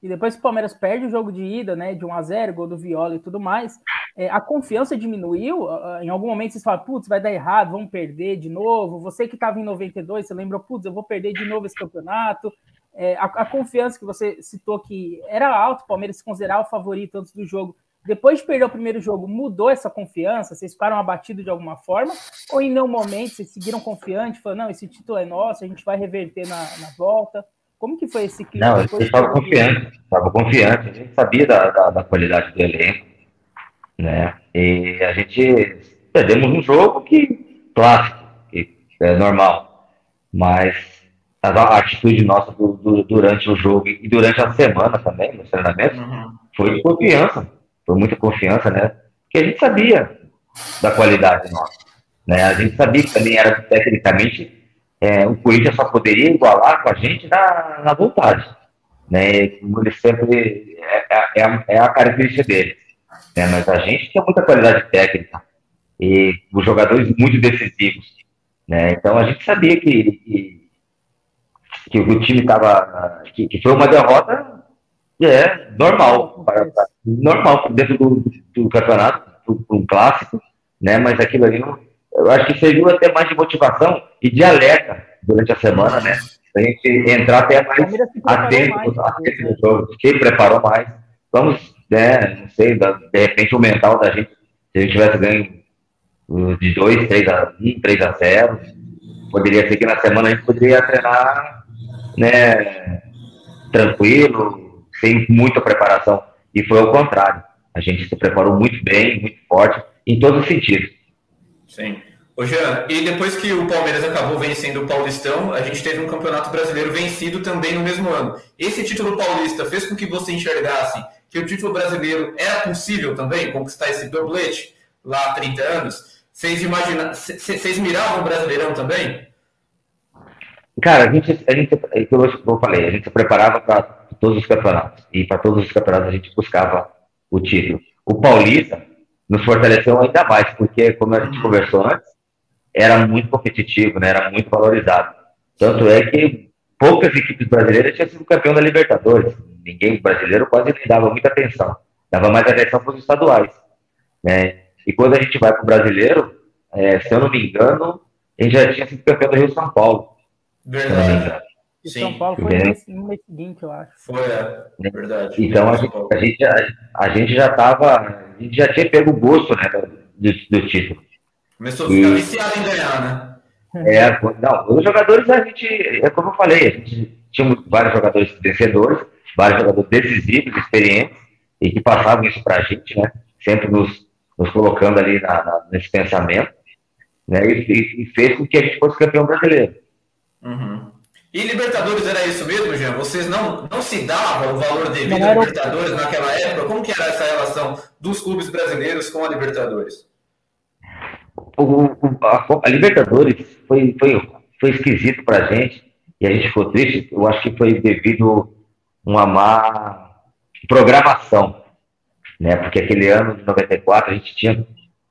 E depois que o Palmeiras perde o jogo de ida, né, de 1 a 0 gol do Viola e tudo mais, é, a confiança diminuiu. Em algum momento vocês falam, putz, vai dar errado, vamos perder de novo. Você que estava em 92, você lembrou, putz, eu vou perder de novo esse campeonato. É, a, a, confiança que você citou que era alto, o Palmeiras se considerava o favorito antes do jogo. Depois de perder o primeiro jogo, mudou essa confiança? Vocês ficaram abatidos de alguma forma? Ou em nenhum momento vocês seguiram confiantes, falando, não, esse título é nosso, a gente vai reverter na, na volta? Como que foi esse clima? Não, a gente estava confiante, estava confiante, a gente sabia da, da, da, qualidade do elenco, né? E a gente perdemos um jogo que clássico, que é normal, mas a, a atitude nossa do, do, durante o jogo e durante a semana também, nos treinamentos, uhum. foi de confiança, foi muita confiança, né? Porque a gente sabia da qualidade nossa, né? A gente sabia que também era tecnicamente é, o Corinthians só poderia igualar com a gente na, na vontade. Né? Ele sempre é, é, é, é a característica dele. Né? Mas a gente tinha muita qualidade técnica e os jogadores muito decisivos. Né? Então a gente sabia que, que, que o time estava. Que, que, foi uma derrota é, normal, para, normal dentro do, do campeonato, um clássico, né? mas aquilo ali não, eu acho que serviu até mais de motivação e de alerta durante a semana, né? A gente entrar até mais atento, no jogo. Quem preparou mais? Vamos, né, não sei, de repente o mental da gente, se a gente tivesse ganho de 2, 3 a 1, 3 a 0, poderia ser que na semana a gente poderia treinar, né, tranquilo, sem muita preparação. E foi o contrário. A gente se preparou muito bem, muito forte, em todos os sentidos. Sim. Ô Jean, e depois que o Palmeiras acabou vencendo o Paulistão, a gente teve um campeonato brasileiro vencido também no mesmo ano. Esse título paulista fez com que você enxergasse que o título brasileiro era possível também conquistar esse doblete lá há 30 anos? Vocês, imagina... Vocês miravam o Brasileirão também? Cara, a gente, a gente, como eu falei, a gente se preparava para todos os campeonatos. E para todos os campeonatos a gente buscava o título. O Paulista, nos fortaleceu ainda mais, porque, como a gente conversou antes, era muito competitivo, né? era muito valorizado. Tanto é que poucas equipes brasileiras tinham sido campeão da Libertadores. Ninguém brasileiro quase nem dava muita atenção. Dava mais atenção para os estaduais. Né? E quando a gente vai para o brasileiro, é, se eu não me engano, gente já tinha sido campeão do Rio São Paulo. Verdade. E Sim. São Paulo foi no mês seguinte, eu acho. Foi, é, é verdade. Então a gente, a gente, já, a gente já tava, a gente já tinha pego o gosto né, do, do título. Começou a ficar e, viciado em ganhar, né? É, não, os jogadores a gente, é como eu falei, a gente tinha vários jogadores vencedores, vários jogadores decisivos, experientes, e que passavam isso pra gente, né? Sempre nos nos colocando ali na, na, nesse pensamento, né? E, e, fez com que a gente fosse campeão brasileiro. Uhum. E Libertadores era isso mesmo, Jean? Vocês não, não se davam o valor devido a Libertadores naquela época? Como que era essa relação dos clubes brasileiros com a Libertadores? O, o, a, a, Libertadores foi, foi, foi esquisito pra gente e a gente ficou triste. Eu acho que foi devido a uma má programação, né? Porque aquele ano de 94 a gente tinha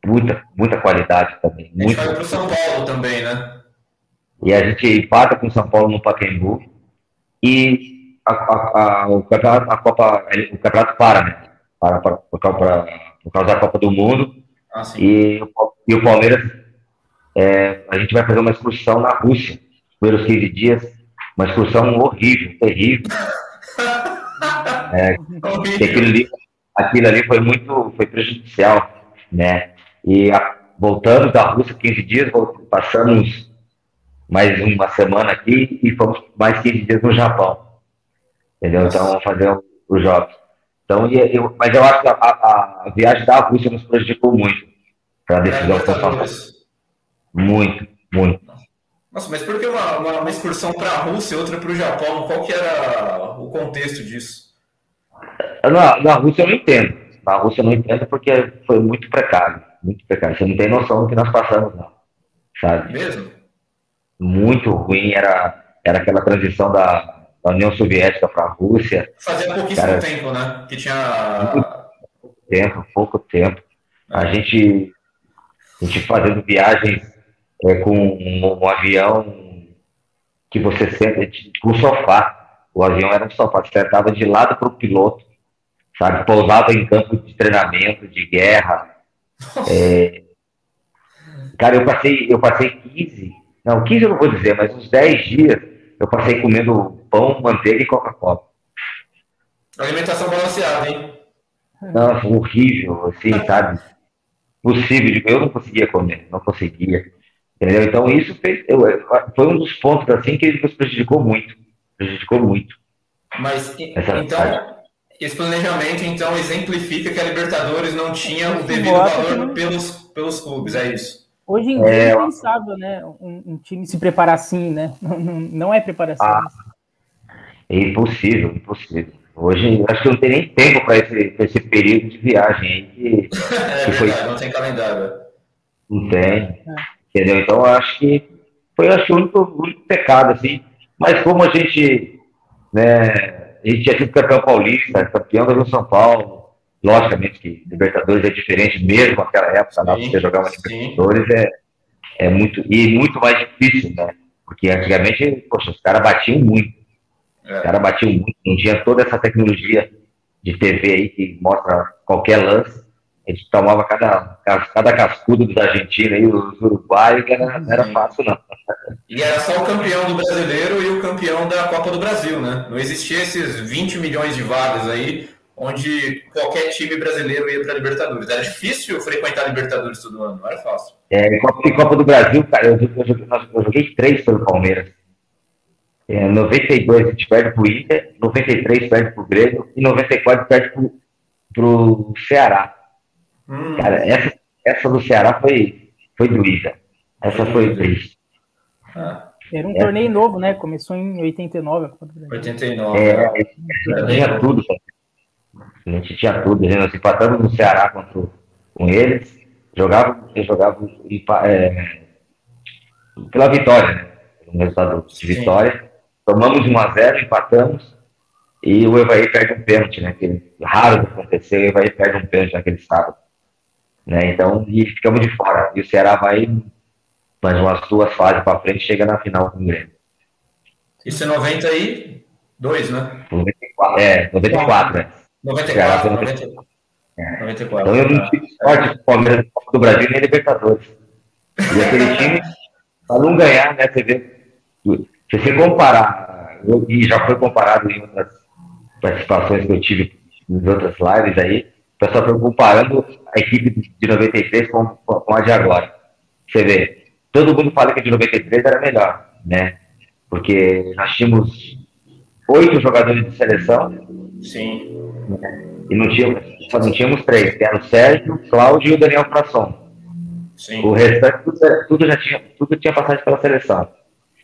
muita, muita qualidade também. A gente vai para o São Paulo também, né? E a gente empata com o São Paulo no Pacaembu. E a, a, a, o, campeonato, a Copa, o campeonato para, né? Para, para, por, causa, por causa da Copa do Mundo. Ah, e, e, o Palmeiras, é, a gente vai fazer uma excursão na Rússia, primeiros 15 dias. Uma excursão horrível, terrível. é, aquilo, ali, aquilo ali foi muito foi prejudicial, né? E voltando da Rússia 15 dias, passamos mais uma semana aqui e fomos mais 15 dias no Japão. Entendeu? Então, vamos fazer os jogos. Então, eu, mas eu acho que a, a, a, viagem da Rússia nos prejudicou muito para a decisão que nós Muito, muito. Nossa, mas por que uma, uma, uma excursão para a Rússia e outra para o Japão? Qual que era o contexto disso? Na, na Rússia eu não entendo. Na Rússia eu não entendo porque foi muito precário. Muito precário. Você não tem noção do que nós passamos, não. Sabe? Mesmo? Muito ruim era, era aquela transição da, da União Soviética para a Rússia. Fazia pouquíssimo cara, tempo, né? Que tinha. Pouco tempo, pouco tempo. É. A, gente, a gente fazendo viagens é, com um, um, avião que você senta com um sofá. O avião era um sofá, você sentava de lado para o piloto, sabe? Pousava em campo de treinamento, de guerra. É, cara, eu passei, eu passei 15, não, 15 eu não vou dizer, mas uns 10 dias eu passei comendo pão, manteiga e Coca-Cola. Alimentação balanceada, hein? Não, horrível, assim, sabe? Possível, eu não conseguia comer, não conseguia. Entendeu? Então isso fez, eu, foi um dos pontos assim que nos prejudicou muito. Prejudicou muito. Mas Essa então, parte. esse planejamento então exemplifica que a Libertadores não tinha o devido valor pelos, pelos clubes, é isso? Hoje em dia é, é impensável, né? Um, um, time se preparar assim, né? Não, é preparação. Ah, é impossível, impossível. Hoje acho que não tem nem tempo para esse, esse período de viagem aí que, é, que foi... não tem calendário. Não tem. É. Entendeu? Então acho que foi acho, o, único, o único pecado, assim. Mas como a gente, né, a gente tinha sido campeão paulista, campeão do São Paulo, Logicamente que Libertadores é diferente, mesmo naquela época, lá você jogava Libertadores, é, é muito, e muito mais difícil, né? Porque antigamente, poxa, os caras batiam muito. É. Os caras batiam muito, não tinha toda essa tecnologia de TV aí que mostra qualquer lance. A gente tomava cada, cada cascudo dos argentinos aí, os uruguaios, que era, não era fácil, não. E era só o campeão do brasileiro e o campeão da Copa do Brasil, né? Não existia esses 20 milhões de vagas aí onde qualquer time brasileiro ia para a Libertadores. Era difícil frequentar a Libertadores todo ano, não era fácil. É, em Copa, do Brasil, cara, eu, eu, joguei, eu joguei três pelo Palmeiras. É, 92 a gente perde pro Inter, 93 perde pro Grêmio e 94 perde pro, pro Ceará. Hum. Cara, essa, essa do Ceará foi, foi doída. Essa foi triste. Ah. Era um é. torneio novo, né? Começou em 89. 89. É, é, tinha tudo, cara. A gente tinha tudo, a gente empatamos no Ceará contra, com eles, jogava, jogava é, pela vitória, né? Um resultado de vitória. Tomamos 1x0, empatamos, e o Evaí perde um pênalti, né? Que raro de acontecer, o Evaí perde um pênalti naquele sábado. Né? Então, e ficamos de fora. E o Ceará vai mais umas duas fases para frente chega na final com o Grêmio. Isso é 92, né? 94, é, 94, né? 94, 94. É. 94. Então eu não tive sorte do Palmeiras do Brasil nem Libertadores. E aquele time, para não ganhar, né? Você vê, se você comparar, e já foi comparado em outras participações que eu tive em outras lives aí, o pessoal foi comparando a equipe de 93 com, com a de agora. Você vê, todo mundo fala que a de 93 era melhor, né? Porque nós tínhamos oito jogadores de seleção. Sim E não tínhamos, só não tínhamos três, que era o Sérgio, o Cláudio e o Daniel Frasson. O restante tudo, tudo, já tinha, tudo tinha passagem pela seleção.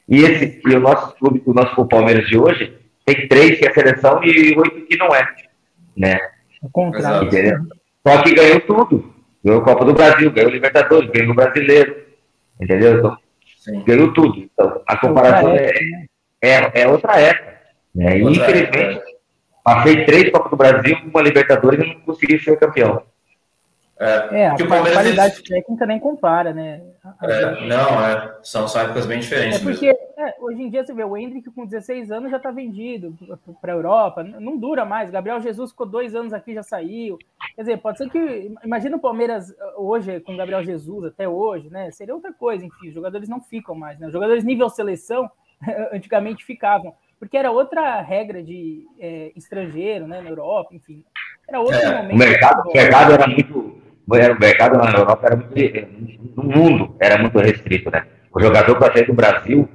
E, esse, e o nosso clube, o nosso Palmeiras de hoje, tem três que é seleção e oito que não é. Né? O contrário. Entendeu? Só que ganhou tudo. Ganhou a Copa do Brasil, ganhou o Libertadores, ganhou o Brasileiro. Entendeu? Então, Sim. ganhou tudo. Então, a comparação é, é, é, outra época. Né? E, infelizmente, passei três Copas do Brasil, uma Libertadores e não consegui ser campeão. É, é a qualidade técnica nem compara, né? É, não, é, são, são épocas bem diferentes. É porque é, hoje em dia você vê o Hendrick com 16 anos já está vendido para a Europa, não dura mais. Gabriel Jesus ficou dois anos aqui já saiu. Quer dizer, pode ser que. Imagina o Palmeiras hoje com Gabriel Jesus até hoje, né? Seria outra coisa, enfim, os jogadores não ficam mais, né? Os jogadores nível seleção antigamente ficavam, porque era outra regra de é, estrangeiro, né? Na Europa, enfim. Era outro é, momento. O mercado, o mercado era muito era, o mercado na Europa era muito, no mundo era muito restrito, né? O jogador para sair do Brasil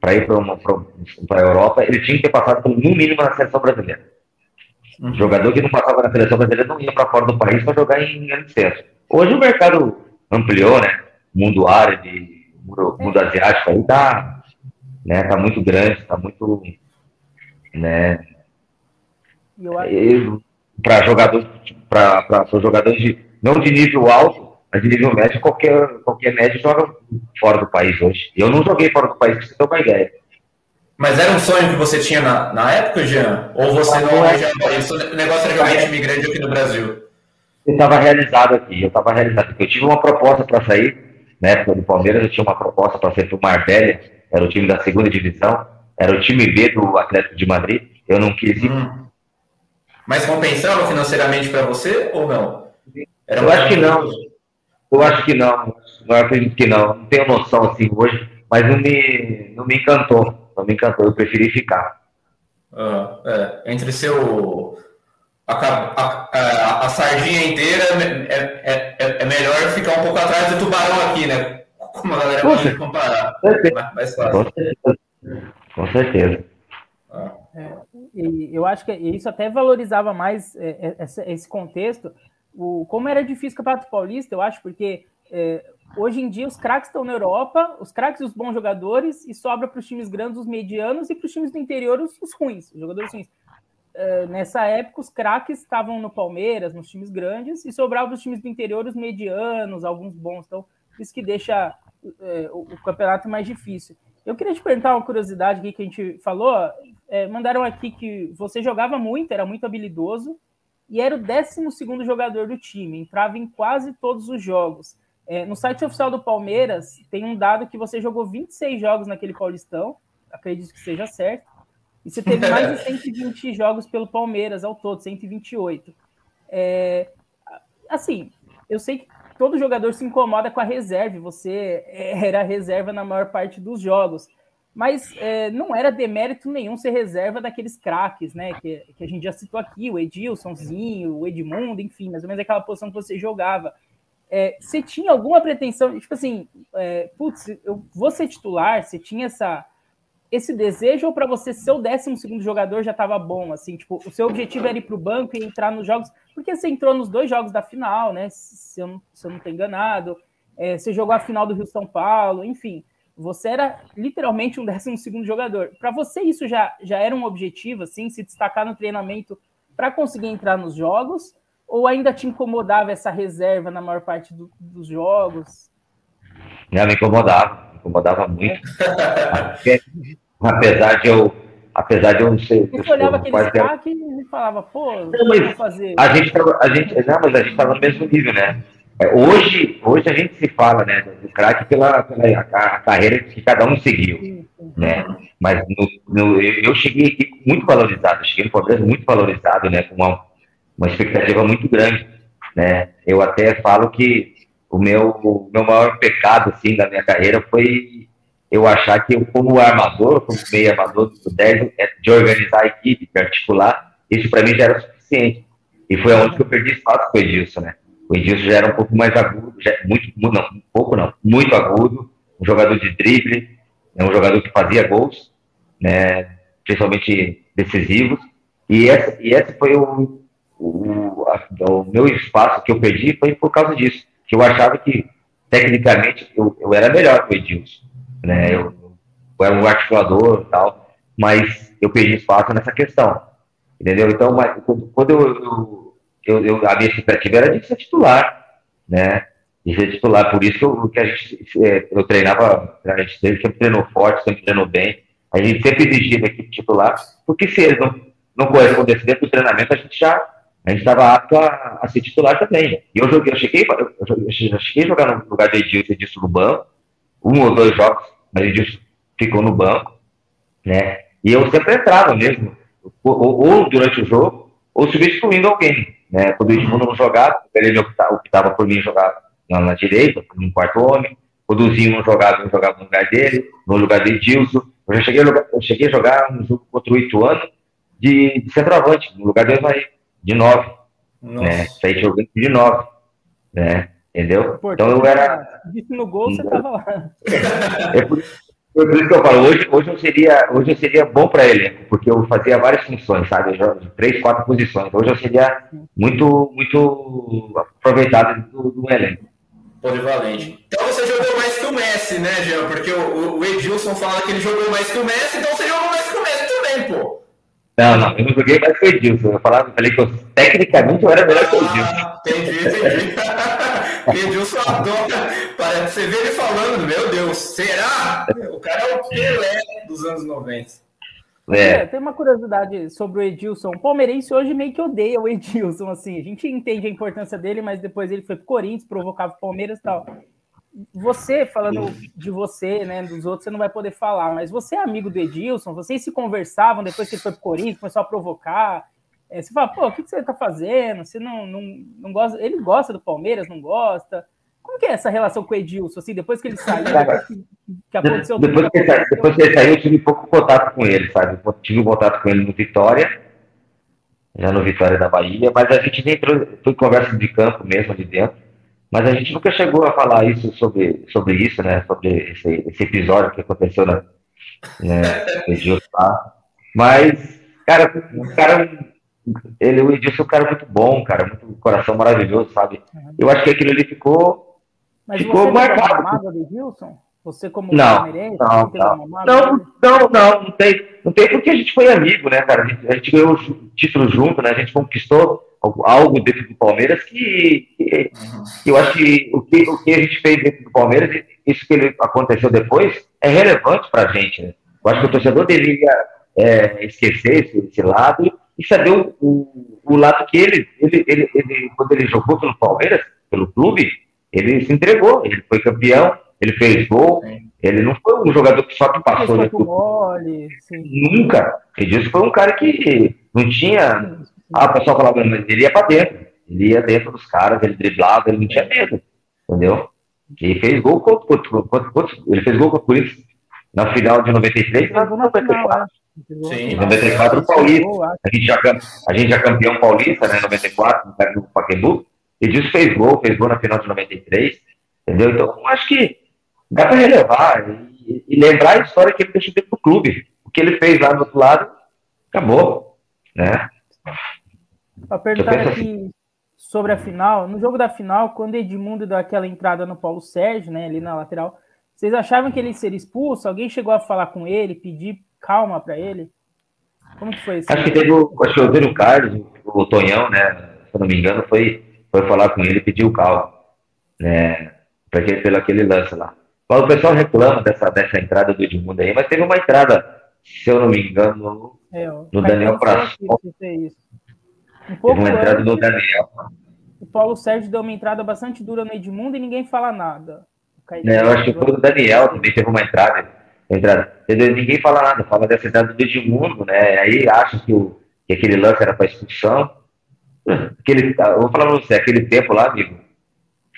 para ir para a Europa, ele tinha que ter passado no mínimo na seleção brasileira. Uhum. O jogador que não passava na seleção brasileira não ia para fora do país para jogar em licença. Hoje o mercado ampliou, né? Mundo árabe, mundo, mundo asiático aí tá, né? Tá muito grande, tá muito, né? Para jogadores, para jogadores de não de nível alto, mas de nível médio, qualquer, qualquer médio joga fora do país hoje. Eu não joguei fora do país, pra você ter uma ideia. Mas era um sonho que você tinha na, na época, Jean? Ou você não, não almejava isso? O negócio era realmente imigrante aqui no Brasil? Eu estava realizado aqui, eu estava realizado. Eu tive uma proposta para sair, na época do Palmeiras, eu tinha uma proposta para sair para o Marbella, era o time da segunda divisão, era o time B do Atlético de Madrid, eu não quis ir. Hum. Mas compensava financeiramente para você ou não? Era eu acho que não. Eu acho que não. Eu acredito que não. Não tenho noção assim hoje, mas não me, não me encantou. Não me encantou. Eu preferi ficar. Ah, é. Entre seu. A, a, a, a, sardinha inteira é, é, é, é, melhor ficar um pouco atrás do tubarão aqui, né? Como a galera pode comparar. Mais fácil. Com certeza. É, e eu acho que isso até valorizava mais é, é, esse contexto, o, como era difícil o Campeonato Paulista, eu acho, porque é, hoje em dia os craques estão na Europa, os craques os bons jogadores, e sobra para os times grandes os medianos e para os times do interior os, os ruins, os jogadores ruins. É, nessa época, os craques estavam no Palmeiras, nos times grandes, e sobrava para os times do interior os medianos, alguns bons. Então, isso que deixa é, o, o, campeonato mais difícil. Eu queria te perguntar uma curiosidade aqui que a gente falou. É, mandaram aqui que você jogava muito, era muito habilidoso, e era o 12 jogador do time, entrava em quase todos os jogos. É, no site oficial do Palmeiras, tem um dado que você jogou 26 jogos naquele Paulistão, acredito que seja certo, e você teve mais de 120 jogos pelo Palmeiras ao todo, 128. É, assim, eu sei que todo jogador se incomoda com a reserva, você era reserva na maior parte dos jogos mas é, não era demérito nenhum ser reserva daqueles craques, né? Que, que, a gente já citou aqui, o Edilsonzinho, o Edmundo, enfim, mais ou menos aquela posição que você jogava. É, você tinha alguma pretensão, tipo assim, é, putz, eu vou ser titular, você tinha essa, esse desejo ou para você ser o 12 jogador já estava bom? Assim, tipo, o seu objetivo era ir para o banco e entrar nos jogos, porque você entrou nos dois jogos da final, né? Se eu não, se eu não enganado, é, você jogou a final do Rio São Paulo, enfim. Você era literalmente um décimo segundo jogador. Para você isso já, já era um objetivo, assim, se destacar no treinamento para conseguir entrar nos jogos? Ou ainda te incomodava essa reserva na maior parte do, dos jogos? Não, me incomodava, me incomodava muito. É. apesar de eu, apesar de eu não ser. Você olhava aquele destaque e falava, pô, não, mas fazer. A gente, a gente, não, mas a gente estava no mesmo nível, né? É, hoje, hoje a gente se fala né, do craque pela, pela a, a, carreira que cada um seguiu. Né? Mas no, no, eu cheguei aqui muito valorizado, cheguei no Palmeiras muito valorizado, né, com uma, uma expectativa muito grande. Né? Eu até falo que o meu, o meu maior pecado assim, da minha carreira foi eu achar que eu, como armador, como meio armador do 10, é de organizar a equipe, de articular, isso para mim já era suficiente. E foi onde que eu perdi espaço com o Edilson, né? O Edilson já era um pouco mais agudo, já, muito, não, um pouco não, muito agudo, um jogador de drible, é um jogador que fazia gols, né, principalmente decisivos. E esse, e esse foi o, o, a, o meu espaço que eu perdi foi por causa disso. Que eu achava que, tecnicamente, eu, eu era melhor que o Edilson. Né? Eu, eu era um articulador e tal, mas eu perdi espaço nessa questão. Entendeu? Então, mas, quando eu, eu, eu, a minha expectativa era de ser titular, né? De ser titular. Por isso que, eu, que a gente, é, eu treinava, a gente sempre treinou forte, sempre treinou bem. A gente sempre exigia da equipe titular, porque se eles não, não correspondessem dentro do treinamento, a gente já a gente estava apto a, a, ser titular também. E eu joguei, eu cheguei, eu, eu cheguei a jogar no lugar do Edilson, Edilson no banco, um ou dois jogos, mas Edilson ficou no banco, né? E eu sempre entrava mesmo, ou, ou durante o jogo, ou substituindo alguém, né? Quando o Edmundo não jogava, ele optava por mim jogar na, na direita, no quarto homem, quando o Zinho não jogava, eu jogava no lugar dele, no lugar do Edilson. Eu já cheguei a jogar, eu cheguei a jogar um jogo contra o Ituano de, de centroavante, no lugar do Evaí de 9. Né? Saí jogando de 9. Né? Entendeu? Pô, então eu era. Disse no gol, você tava lá. é por, por, isso que eu falo, hoje, hoje, eu, seria, hoje eu seria bom para ele, porque eu fazia várias funções, sabe? Eu três, quatro posições. Hoje eu seria muito, muito aproveitado do, do elenco. Polivalente. Então você jogou mais que o Messi, né, Jean? Porque o, o Edilson fala que ele jogou mais que o Messi, então você jogou mais que o Messi também, pô. Não, não, eu não joguei mais que o Edilson. Eu falava, falei que eu, tecnicamente eu era melhor que o Edilson. Ah, entendi, entendi. Edilson adora. Parece, você vê ele falando, meu Deus, será? O cara é o Pelé dos anos 90. É. é. tem uma curiosidade sobre o Edilson. O palmeirense hoje meio que odeia o Edilson, assim. A gente entende a importância dele, mas depois ele foi pro Corinthians, provocava o Palmeiras e tal você, falando de você, né, dos outros, você não vai poder falar, mas você é amigo do Edilson, vocês se conversavam depois que ele foi pro Corinthians, começou a provocar. É, você fala, pô, o que, você tá fazendo? Você não, não, não gosta. Ele gosta do Palmeiras, não gosta? Como que é essa relação com o Edilson, assim, depois que ele saiu, depois que, que aconteceu depois, que ele, saiu, depois que ele saiu, eu tive pouco contato com ele, sabe? Eu tive um contato com ele no Vitória, já no Vitória da Bahia, mas a gente nem entrou, foi conversa de campo mesmo ali dentro. Mas a gente nunca chegou a falar isso sobre, sobre isso, né? Sobre esse, esse episódio que aconteceu na, né, Edilson lá. Mas, cara, o cara, ele, o Edilson é um cara muito bom, cara, muito coração maravilhoso, sabe? Eu acho que aquilo ali ficou, Mas ficou você marcado. do Edilson? Você como não, não, não, não, não, não, não tem, não tem porque a gente foi amigo, né, cara? A gente, a gente ganhou o título junto, né? A gente conquistou algo dentro do Palmeiras que, que, eu acho que o, que o que a gente fez dentro do Palmeiras, isso que ele aconteceu depois, é relevante para a gente. Né? Eu acho que o torcedor deveria é, esquecer esse, esse, lado e saber o, o, o, lado que ele, ele, ele, ele, quando ele jogou pelo Palmeiras, pelo clube, ele se entregou, ele foi campeão, ele fez gol, ele não foi um jogador que só que passou. Né? Mole, Nunca. Ele disse que foi um cara que não tinha ah, o pessoal falava, mas ele ia pra dentro. Ele ia dentro dos caras, ele driblava, ele não tinha medo. Entendeu? Ele fez gol contra, contra, contra, ele fez gol contra o Corinthians na final de 93 e na 94. Sim, em 94 o Paulista. A gente, já, a gente já campeão paulista, né? 94, no Pacaembu. E disso fez gol, fez gol na final de 93. Entendeu? Então, acho que dá para relevar e, e, lembrar a história que ele deixou dentro do clube. O que ele fez lá do outro lado, acabou. Né? Para perguntar aqui sobre a final, no jogo da final, quando Edmundo deu aquela entrada no Paulo Sérgio, né, ali na lateral, vocês achavam que ele seria expulso? Alguém chegou a falar com ele, pedir calma para ele? Como que foi isso? Acho que teve o, acho que o Carlos, o Tonhão, né, se eu não me engano, foi, foi falar com ele e pediu calma, né, para que pelo aquele lance lá. O pessoal reclama dessa, dessa entrada do Edmundo aí, mas teve uma entrada, se eu não me engano, é, no Daniel Praça. Um pouco uma entrada do Daniel. O Paulo Sérgio deu uma entrada bastante dura no Edmundo e ninguém fala nada. É, eu acho que foi o Daniel também teve uma entrada. Entrada. Ninguém fala nada, fala dessa entrada do Edmundo, né? Aí acha que, o, que aquele lance era para expulsão. Aquele, eu vou falar pra você, aquele tempo lá, amigo,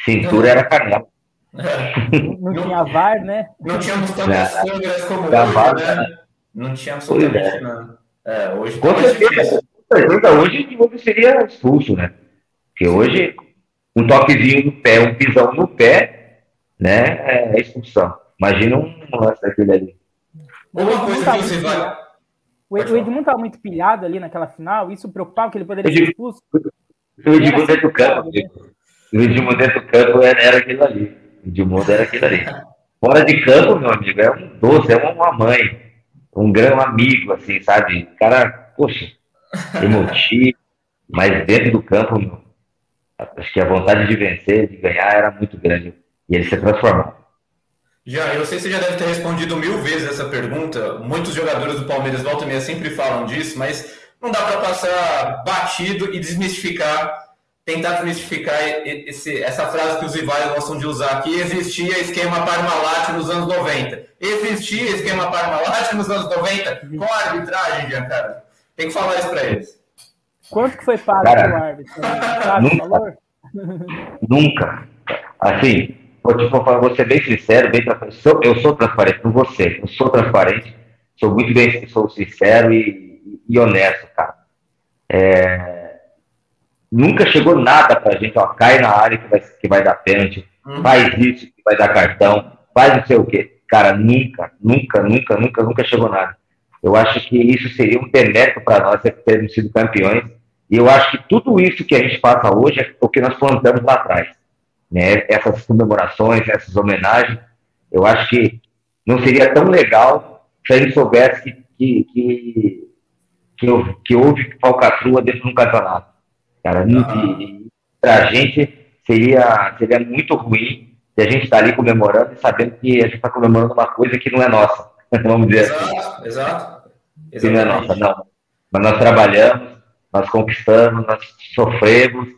cintura era canela. Não, não tinha VAR, né? Não tínhamos tantas câmeras como hoje, né? Não tinha absolutamente é. nada. É, hoje Com certeza, pergunta hoje de novo seria expulso, né? Porque hoje, um toquezinho no pé, um pisão no pé, né, é expulsão. Imagina um lance daquele ali. Uma coisa que você vai. O Edmundo estava muito pilhado ali naquela final, isso preocupava que ele poderia ser expulso? O Edmundo dentro do campo, né? o Edmundo dentro do campo era, era aquilo ali. O Edmundo era aquilo ali. Fora de campo, meu amigo, é um doce, é uma mãe, um grande amigo, assim, sabe? Cara, poxa, emotivo, mas dentro do campo, meu, acho que a vontade de vencer, de ganhar, era muito grande. E ele se transformou. Já, eu sei que você já deve ter respondido mil vezes essa pergunta. Muitos jogadores do Palmeiras volta e meia sempre falam disso, mas não dá para passar batido e desmistificar, tentar desmistificar esse, essa frase que os rivais gostam de usar, que existia esquema Parmalat nos anos 90. Existia esquema Parmalat nos anos 90 com a arbitragem, Giancarlo. Tem que falar isso para eles. Quanto que foi pago pelo árbitro? Sabe nunca, valor? nunca. Assim, vou, tipo, vou ser bem sincero, bem transparente. Eu sou transparente com você, eu sou transparente, sou muito bem, sou sincero e, e honesto, cara. É, nunca chegou nada pra gente, ó, cai na área que vai, que vai dar pênalti, uhum. faz isso que vai dar cartão, faz não sei o quê. Cara, nunca, nunca, nunca, nunca, nunca chegou nada. Eu acho que isso seria um demérito para nós termos sido campeões. E eu acho que tudo isso que a gente passa hoje é o que nós plantamos lá atrás né, essas comemorações, essas homenagens, eu acho que não seria tão legal se a gente soubesse que, que, que, que, que houve falcatrua dentro de um campeonato. Cara, ah. para a gente seria, seria muito ruim de a gente estar ali comemorando e sabendo que a gente está comemorando uma coisa que não é nossa, vamos dizer exato, assim. Exato, Que não é nossa, não. Mas nós trabalhamos, nós conquistamos, nós sofremos,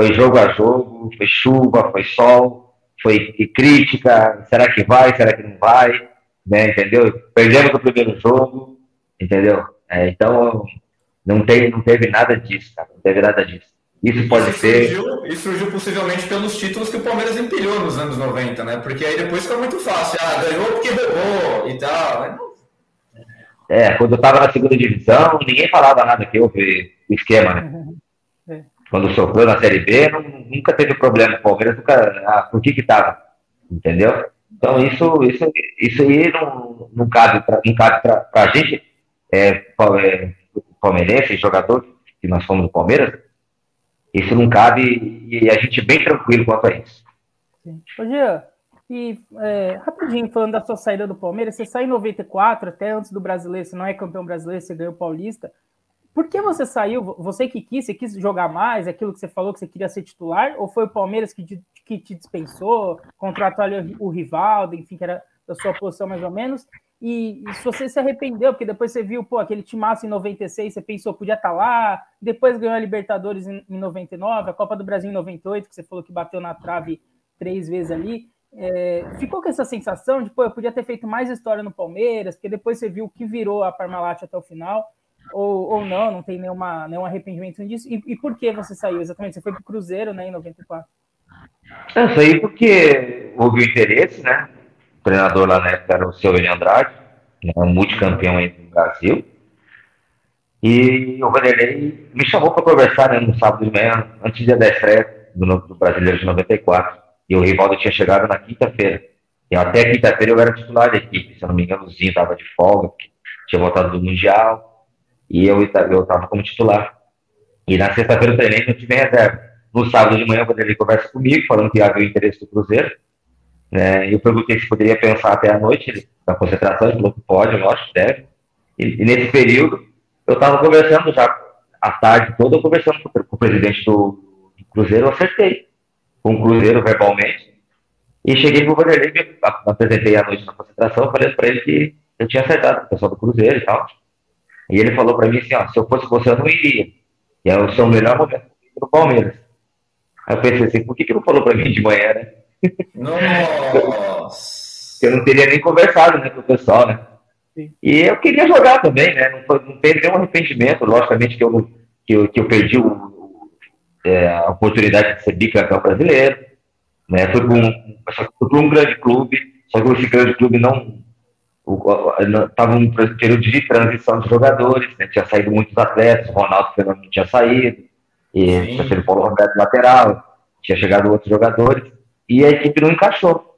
foi jogo a jogo, foi chuva, foi sol, foi crítica, será que vai, será que não vai, né, entendeu? Perdemos o primeiro jogo, entendeu? É, então, não, tem, não teve nada disso, cara, não teve nada disso. Isso pode isso ser. Surgiu, isso surgiu possivelmente pelos títulos que o Palmeiras empilhou nos anos 90, né? Porque aí depois fica muito fácil. Ah, ganhou porque roubou e tal. É, quando eu tava na segunda divisão, ninguém falava nada que houve o esquema, né? Quando sofreu na Série B, não, nunca teve problema. O Palmeiras nunca. Ah, por que que tava? Entendeu? Então, isso, isso, isso aí não, não cabe para a gente, é, é, palmeirense, jogador que nós somos do Palmeiras, isso não cabe e a gente é bem tranquilo quanto a isso. Ô, Jean, e é, rapidinho, falando da sua saída do Palmeiras, você saiu em 94, até antes do brasileiro, você não é campeão brasileiro, você ganhou o Paulista. Por que você saiu? Você que quis, você quis jogar mais, aquilo que você falou que você queria ser titular, ou foi o Palmeiras que te, que te dispensou, contratou ali o Rivaldo, enfim, que era da sua posição mais ou menos? E, e se você se arrependeu, porque depois você viu, pô, aquele timaço em 96, você pensou, podia estar tá lá, depois ganhou a Libertadores em, em 99, a Copa do Brasil em 98, que você falou que bateu na trave três vezes ali. É, ficou com essa sensação de, pô, eu podia ter feito mais história no Palmeiras, porque depois você viu o que virou a Parmalat até o final ou, ou não, não tem nenhuma, nenhum arrependimento disso. E, e por que você saiu exatamente? Você foi para o Cruzeiro, né, em 94? Eu saí porque houve interesse, né? O treinador lá na época era o seu Andrade, né, um multicampeão aí no Brasil. E o Vanderlei me chamou para conversar né, no sábado de manhã, antes da estreia do, do Brasileiro de 94. E o Rivaldo tinha chegado na quinta-feira. E até quinta-feira eu era titular da equipe, se eu não me engano, o Zinho estava de folga, tinha voltado do Mundial e eu estava como titular. E na sexta-feira eu treinei eu tive reserva. No sábado de manhã, quando ele conversa comigo, falando que havia o interesse do Cruzeiro, né, eu perguntei se poderia pensar até a noite na concentração, ele falou que pode, lógico deve. E, e, nesse período, eu estava conversando já, à tarde toda, conversando com, com o presidente do, do, Cruzeiro, eu acertei com o Cruzeiro verbalmente, e cheguei para o Vanderlei, apresentei a noite na concentração, falei para ele que eu tinha acertado com o pessoal do Cruzeiro e tal. E ele falou para mim assim, ó, se eu fosse você, eu não iria. E é o seu melhor momento no Palmeiras. Aí eu pensei assim, por que, que não falou para mim de manhã, né? Nossa! eu não teria nem conversado né, com o pessoal, né? Sim. E eu queria jogar também, né? Não, foi, não teve nenhum arrependimento, logicamente que eu, que eu, que eu perdi o, é, a oportunidade de ser bicampeão brasileiro. Né? Fui para um, um grande clube, só que esse grande clube não, estava um período de transição de jogadores, né? tinha saído muitos atletas, o Ronaldo Fernando tinha saído, e tinha sido o Paulo Roberto lateral, tinha chegado outros jogadores, e a equipe não encaixou.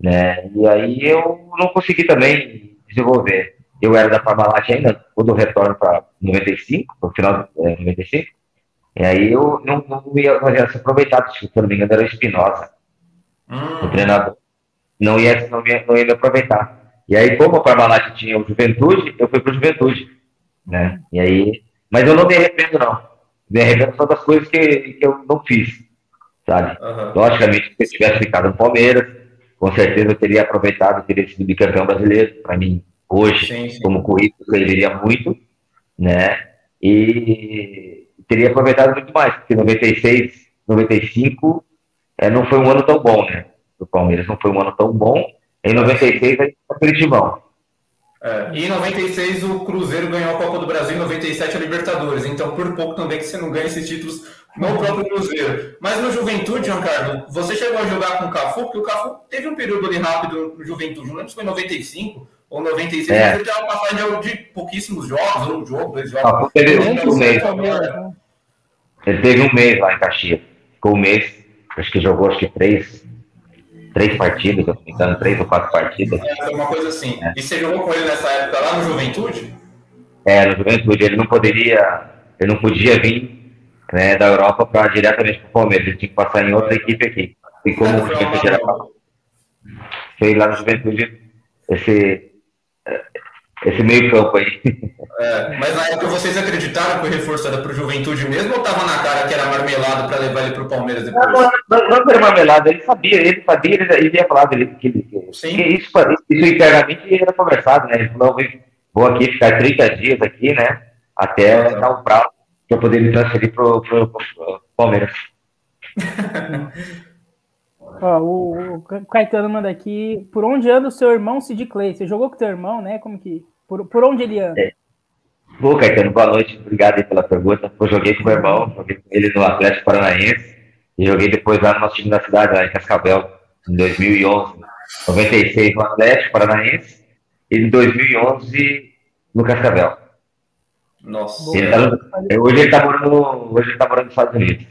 Né? E aí eu não consegui também desenvolver. Eu era da Parmalat ainda, quando eu retorno para 95, no final de é, 95, E aí eu não, não ia, não ia se aproveitar, se não me engano era o Espinosa, hum. o treinador. Não ia, não, ia, não ia me aproveitar. E aí, como o Parmalat tinha o Juventude, eu fui para o Juventude. Né? E aí, mas eu não me arrependo, não. Me arrependo só das coisas que, que eu não fiz. Sabe? Uhum. Logicamente, se eu tivesse ficado no Palmeiras, com certeza eu teria aproveitado, teria sido bicampeão brasileiro. Para mim, hoje, sim, sim. como currículo, serviria muito. Né? E teria aproveitado muito mais, porque 96, 95 é, não foi um ano tão bom, né? Do Palmeiras não foi um ano tão bom. Em 96 aí foi Timão. É, e em 96 o Cruzeiro ganhou a Copa do Brasil, em 97 a Libertadores. Então, por pouco também que você não ganha esses títulos no próprio Cruzeiro. Mas no Juventude, Giancarlo, você chegou a jogar com o Cafu, porque o Cafu teve um período ali rápido no Juventude, não lembro se foi em 95 ou 96, é. mas ele teve uma passagem de pouquíssimos jogos, um jogo, dois jogos. Cafu teve um mês. Ele teve um mês lá em Caxias. Ficou um mês, acho que jogou acho que três, três partidas, se não me engano, três ou quatro partidas. É, uma coisa assim. É. E você jogou com ele nessa época lá no Juventude? É, no Juventude. Ele não poderia, ele não podia vir né, da Europa para diretamente para o Palmeiras. Ele tinha que passar em outra equipe aqui. E como o time geral fez lá no Juventude esse, esse meio campo aí. É, mas na época vocês acreditaram que o reforço era para o Juventude mesmo ou estava na cara que era marmelado para levar ele para o Palmeiras depois? Não, não, não, era marmelado, ele sabia, ele sabia, ele, ele ia falar dele, que, que, Sim. que isso, isso internamente era conversado, né? Ele falou, vou aqui ficar 30 dias aqui, né? Até dar um prazo para poder me transferir para o Palmeiras. Ó, o, o, Caetano manda aqui. Por onde anda o seu irmão Sid Clay? Você jogou com teu irmão, né? Como que. Por, por onde ele anda? É. Bom, Caetano, boa noite. Obrigado aí pela pergunta. Eu joguei com o meu irmão, joguei com ele no Atlético Paranaense e joguei depois lá no nosso time da cidade, lá em Cascavel, em 2011. 96 no Atlético Paranaense e em 2011 no Cascavel. Nossa. Ele tá, hoje ele está morando, hoje ele tá morando nos Estados Unidos.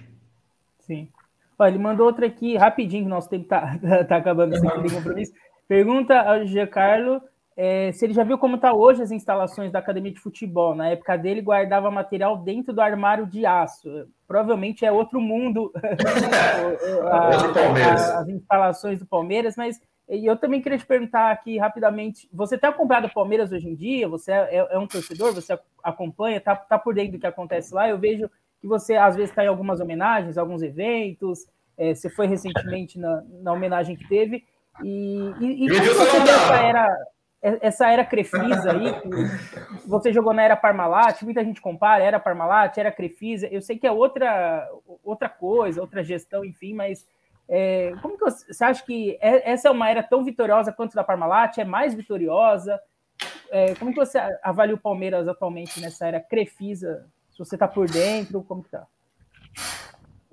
Sim. Olha, ele mandou outra aqui, rapidinho, que nosso tempo tá, tá acabando sem uhum. compromisso. Pergunta ao Giancarlo é, se ele já viu como está hoje as instalações da academia de futebol. Na época dele, guardava material dentro do armário de aço. Provavelmente é outro mundo a, a, as instalações do Palmeiras, mas eu também queria te perguntar aqui rapidamente: você tem acompanhado o Palmeiras hoje em dia? Você é, é, é um torcedor? Você acompanha? Está tá por dentro do que acontece lá? Eu vejo que você às vezes está em algumas homenagens, alguns eventos. É, você foi recentemente na, na homenagem que teve. E, e, e como você vê essa era, essa era Crefisa aí, você jogou na era Parmalat, muita gente compara, era Parmalat, era Crefisa, eu sei que é outra, outra coisa, outra gestão, enfim, mas é, como que você, você, acha que é, essa é uma era tão vitoriosa quanto da Parmalat, é mais vitoriosa? É, como que você avalia o Palmeiras atualmente nessa era Crefisa se você está por dentro, como que tá?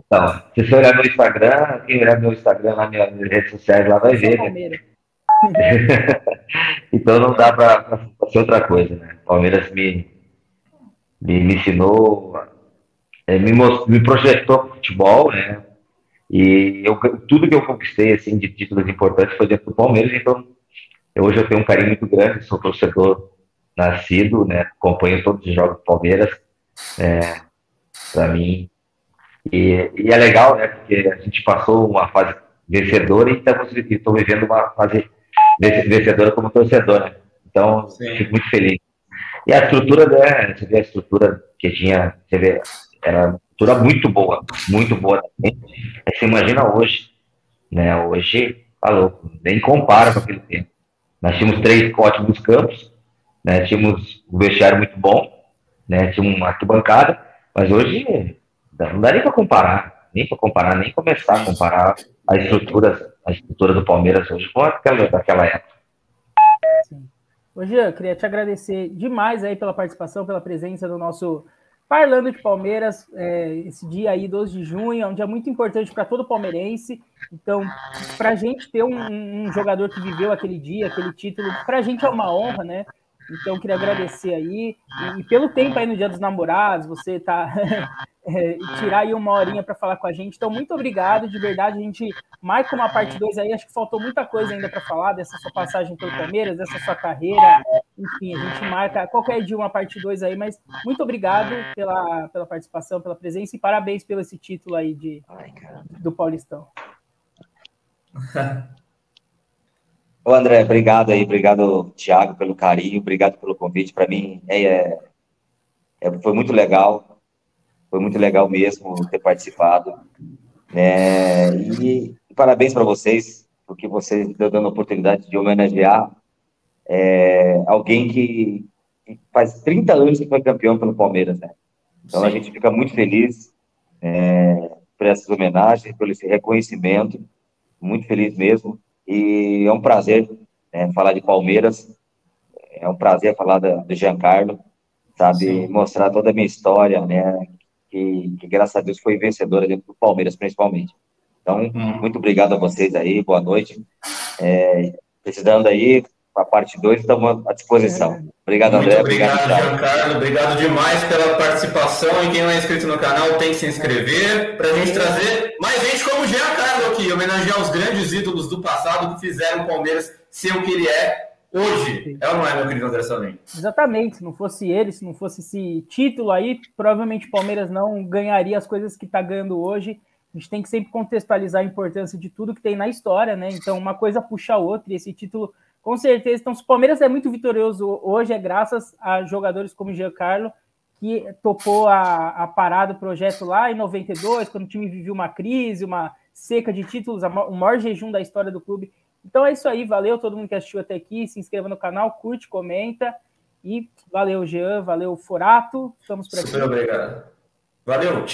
Então, se você olhar no Instagram, quem olhar no Instagram, lá nas minhas redes sociais, lá vai ver. Né? então não dá para ser outra coisa, né? O Palmeiras me, me, me ensinou, é, me, me projetou para futebol, né? E eu, tudo que eu conquistei assim, de títulos importantes foi dentro do Palmeiras, então eu, hoje eu tenho um carinho muito grande, sou torcedor nascido, né? Acompanho todos os jogos do Palmeiras é, para mim. E, e, é legal, né? Porque a gente passou uma fase vencedora e estou vivendo uma fase vencedora como torcedor? Então, Sim. fico muito feliz. E a estrutura, né? Você vê a estrutura que tinha, você vê, era uma estrutura muito boa, muito boa também. Aí você imagina hoje, né? Hoje, tá louco, nem compara com aquele tempo. Nós tínhamos três ótimos campos, né? Tínhamos um vestiário muito bom, né? Tinha uma arquibancada, mas hoje não dá nem para comparar, nem para comparar, nem começar a comparar a estrutura, a estrutura do Palmeiras hoje com aquela daquela época. Sim. Hoje eu queria te agradecer demais aí pela participação, pela presença do nosso Parlando de Palmeiras, é, esse dia aí, 12 de junho, é um dia muito importante para todo palmeirense. Então, para a gente ter um, um, jogador que viveu aquele dia, aquele título, para a gente é uma honra, né? Então, queria agradecer aí. E, e, pelo tempo aí no Dia dos Namorados, você tá é, tirar aí uma horinha para falar com a gente. Então, muito obrigado, de verdade. A gente marca uma parte 2 aí. Acho que faltou muita coisa ainda para falar dessa sua passagem pelo Palmeiras, dessa sua carreira. Enfim, a gente marca qualquer dia uma parte 2 aí. Mas muito obrigado pela, pela participação, pela presença e parabéns pelo esse título aí de, do Paulistão. Ô André, obrigado aí, obrigado Thiago pelo carinho, obrigado pelo convite. Para mim é, é, é, foi muito legal, foi muito legal mesmo ter participado. É, e, e, parabéns para vocês, porque vocês estão dando a oportunidade de homenagear é, alguém que, que, faz 30 anos que foi campeão pelo Palmeiras, né? Então Sim. a gente fica muito feliz é, por essas homenagens, por esse reconhecimento, muito feliz mesmo. E é um prazer né, falar de Palmeiras, é um prazer falar da, do Giancarlo, sabe? Sim. Mostrar toda a minha história, né? Que, que, graças a Deus foi vencedora dentro do Palmeiras, principalmente. Então, hum. muito obrigado a vocês aí, boa noite. É, precisando aí, a parte 2, estamos à disposição. Obrigado, André. Muito obrigado, obrigado Giancarlo. Obrigado demais pela participação. E quem não é inscrito no canal tem que se inscrever para a gente trazer mais gente como o Giancarlo aqui, homenagear os grandes ídolos do passado que fizeram o Palmeiras ser o que ele é hoje. É ou não é, meu querido André Salim? Exatamente. Se não fosse ele, se não fosse esse título aí, provavelmente o Palmeiras não ganharia as coisas que está ganhando hoje. A gente tem que sempre contextualizar a importância de tudo que tem na história, né? Então, uma coisa puxa a outra, e esse título com certeza. Então, se o Palmeiras é muito vitorioso hoje, é graças a jogadores como o Giancarlo, que topou a, a parada do projeto lá em 92, quando o time vivia uma crise, uma seca de títulos, o maior jejum da história do clube. Então é isso aí, valeu todo mundo que assistiu até aqui, se inscreva no canal, curte, comenta e valeu Jean, valeu Forato, estamos por aqui. Super obrigado. Valeu.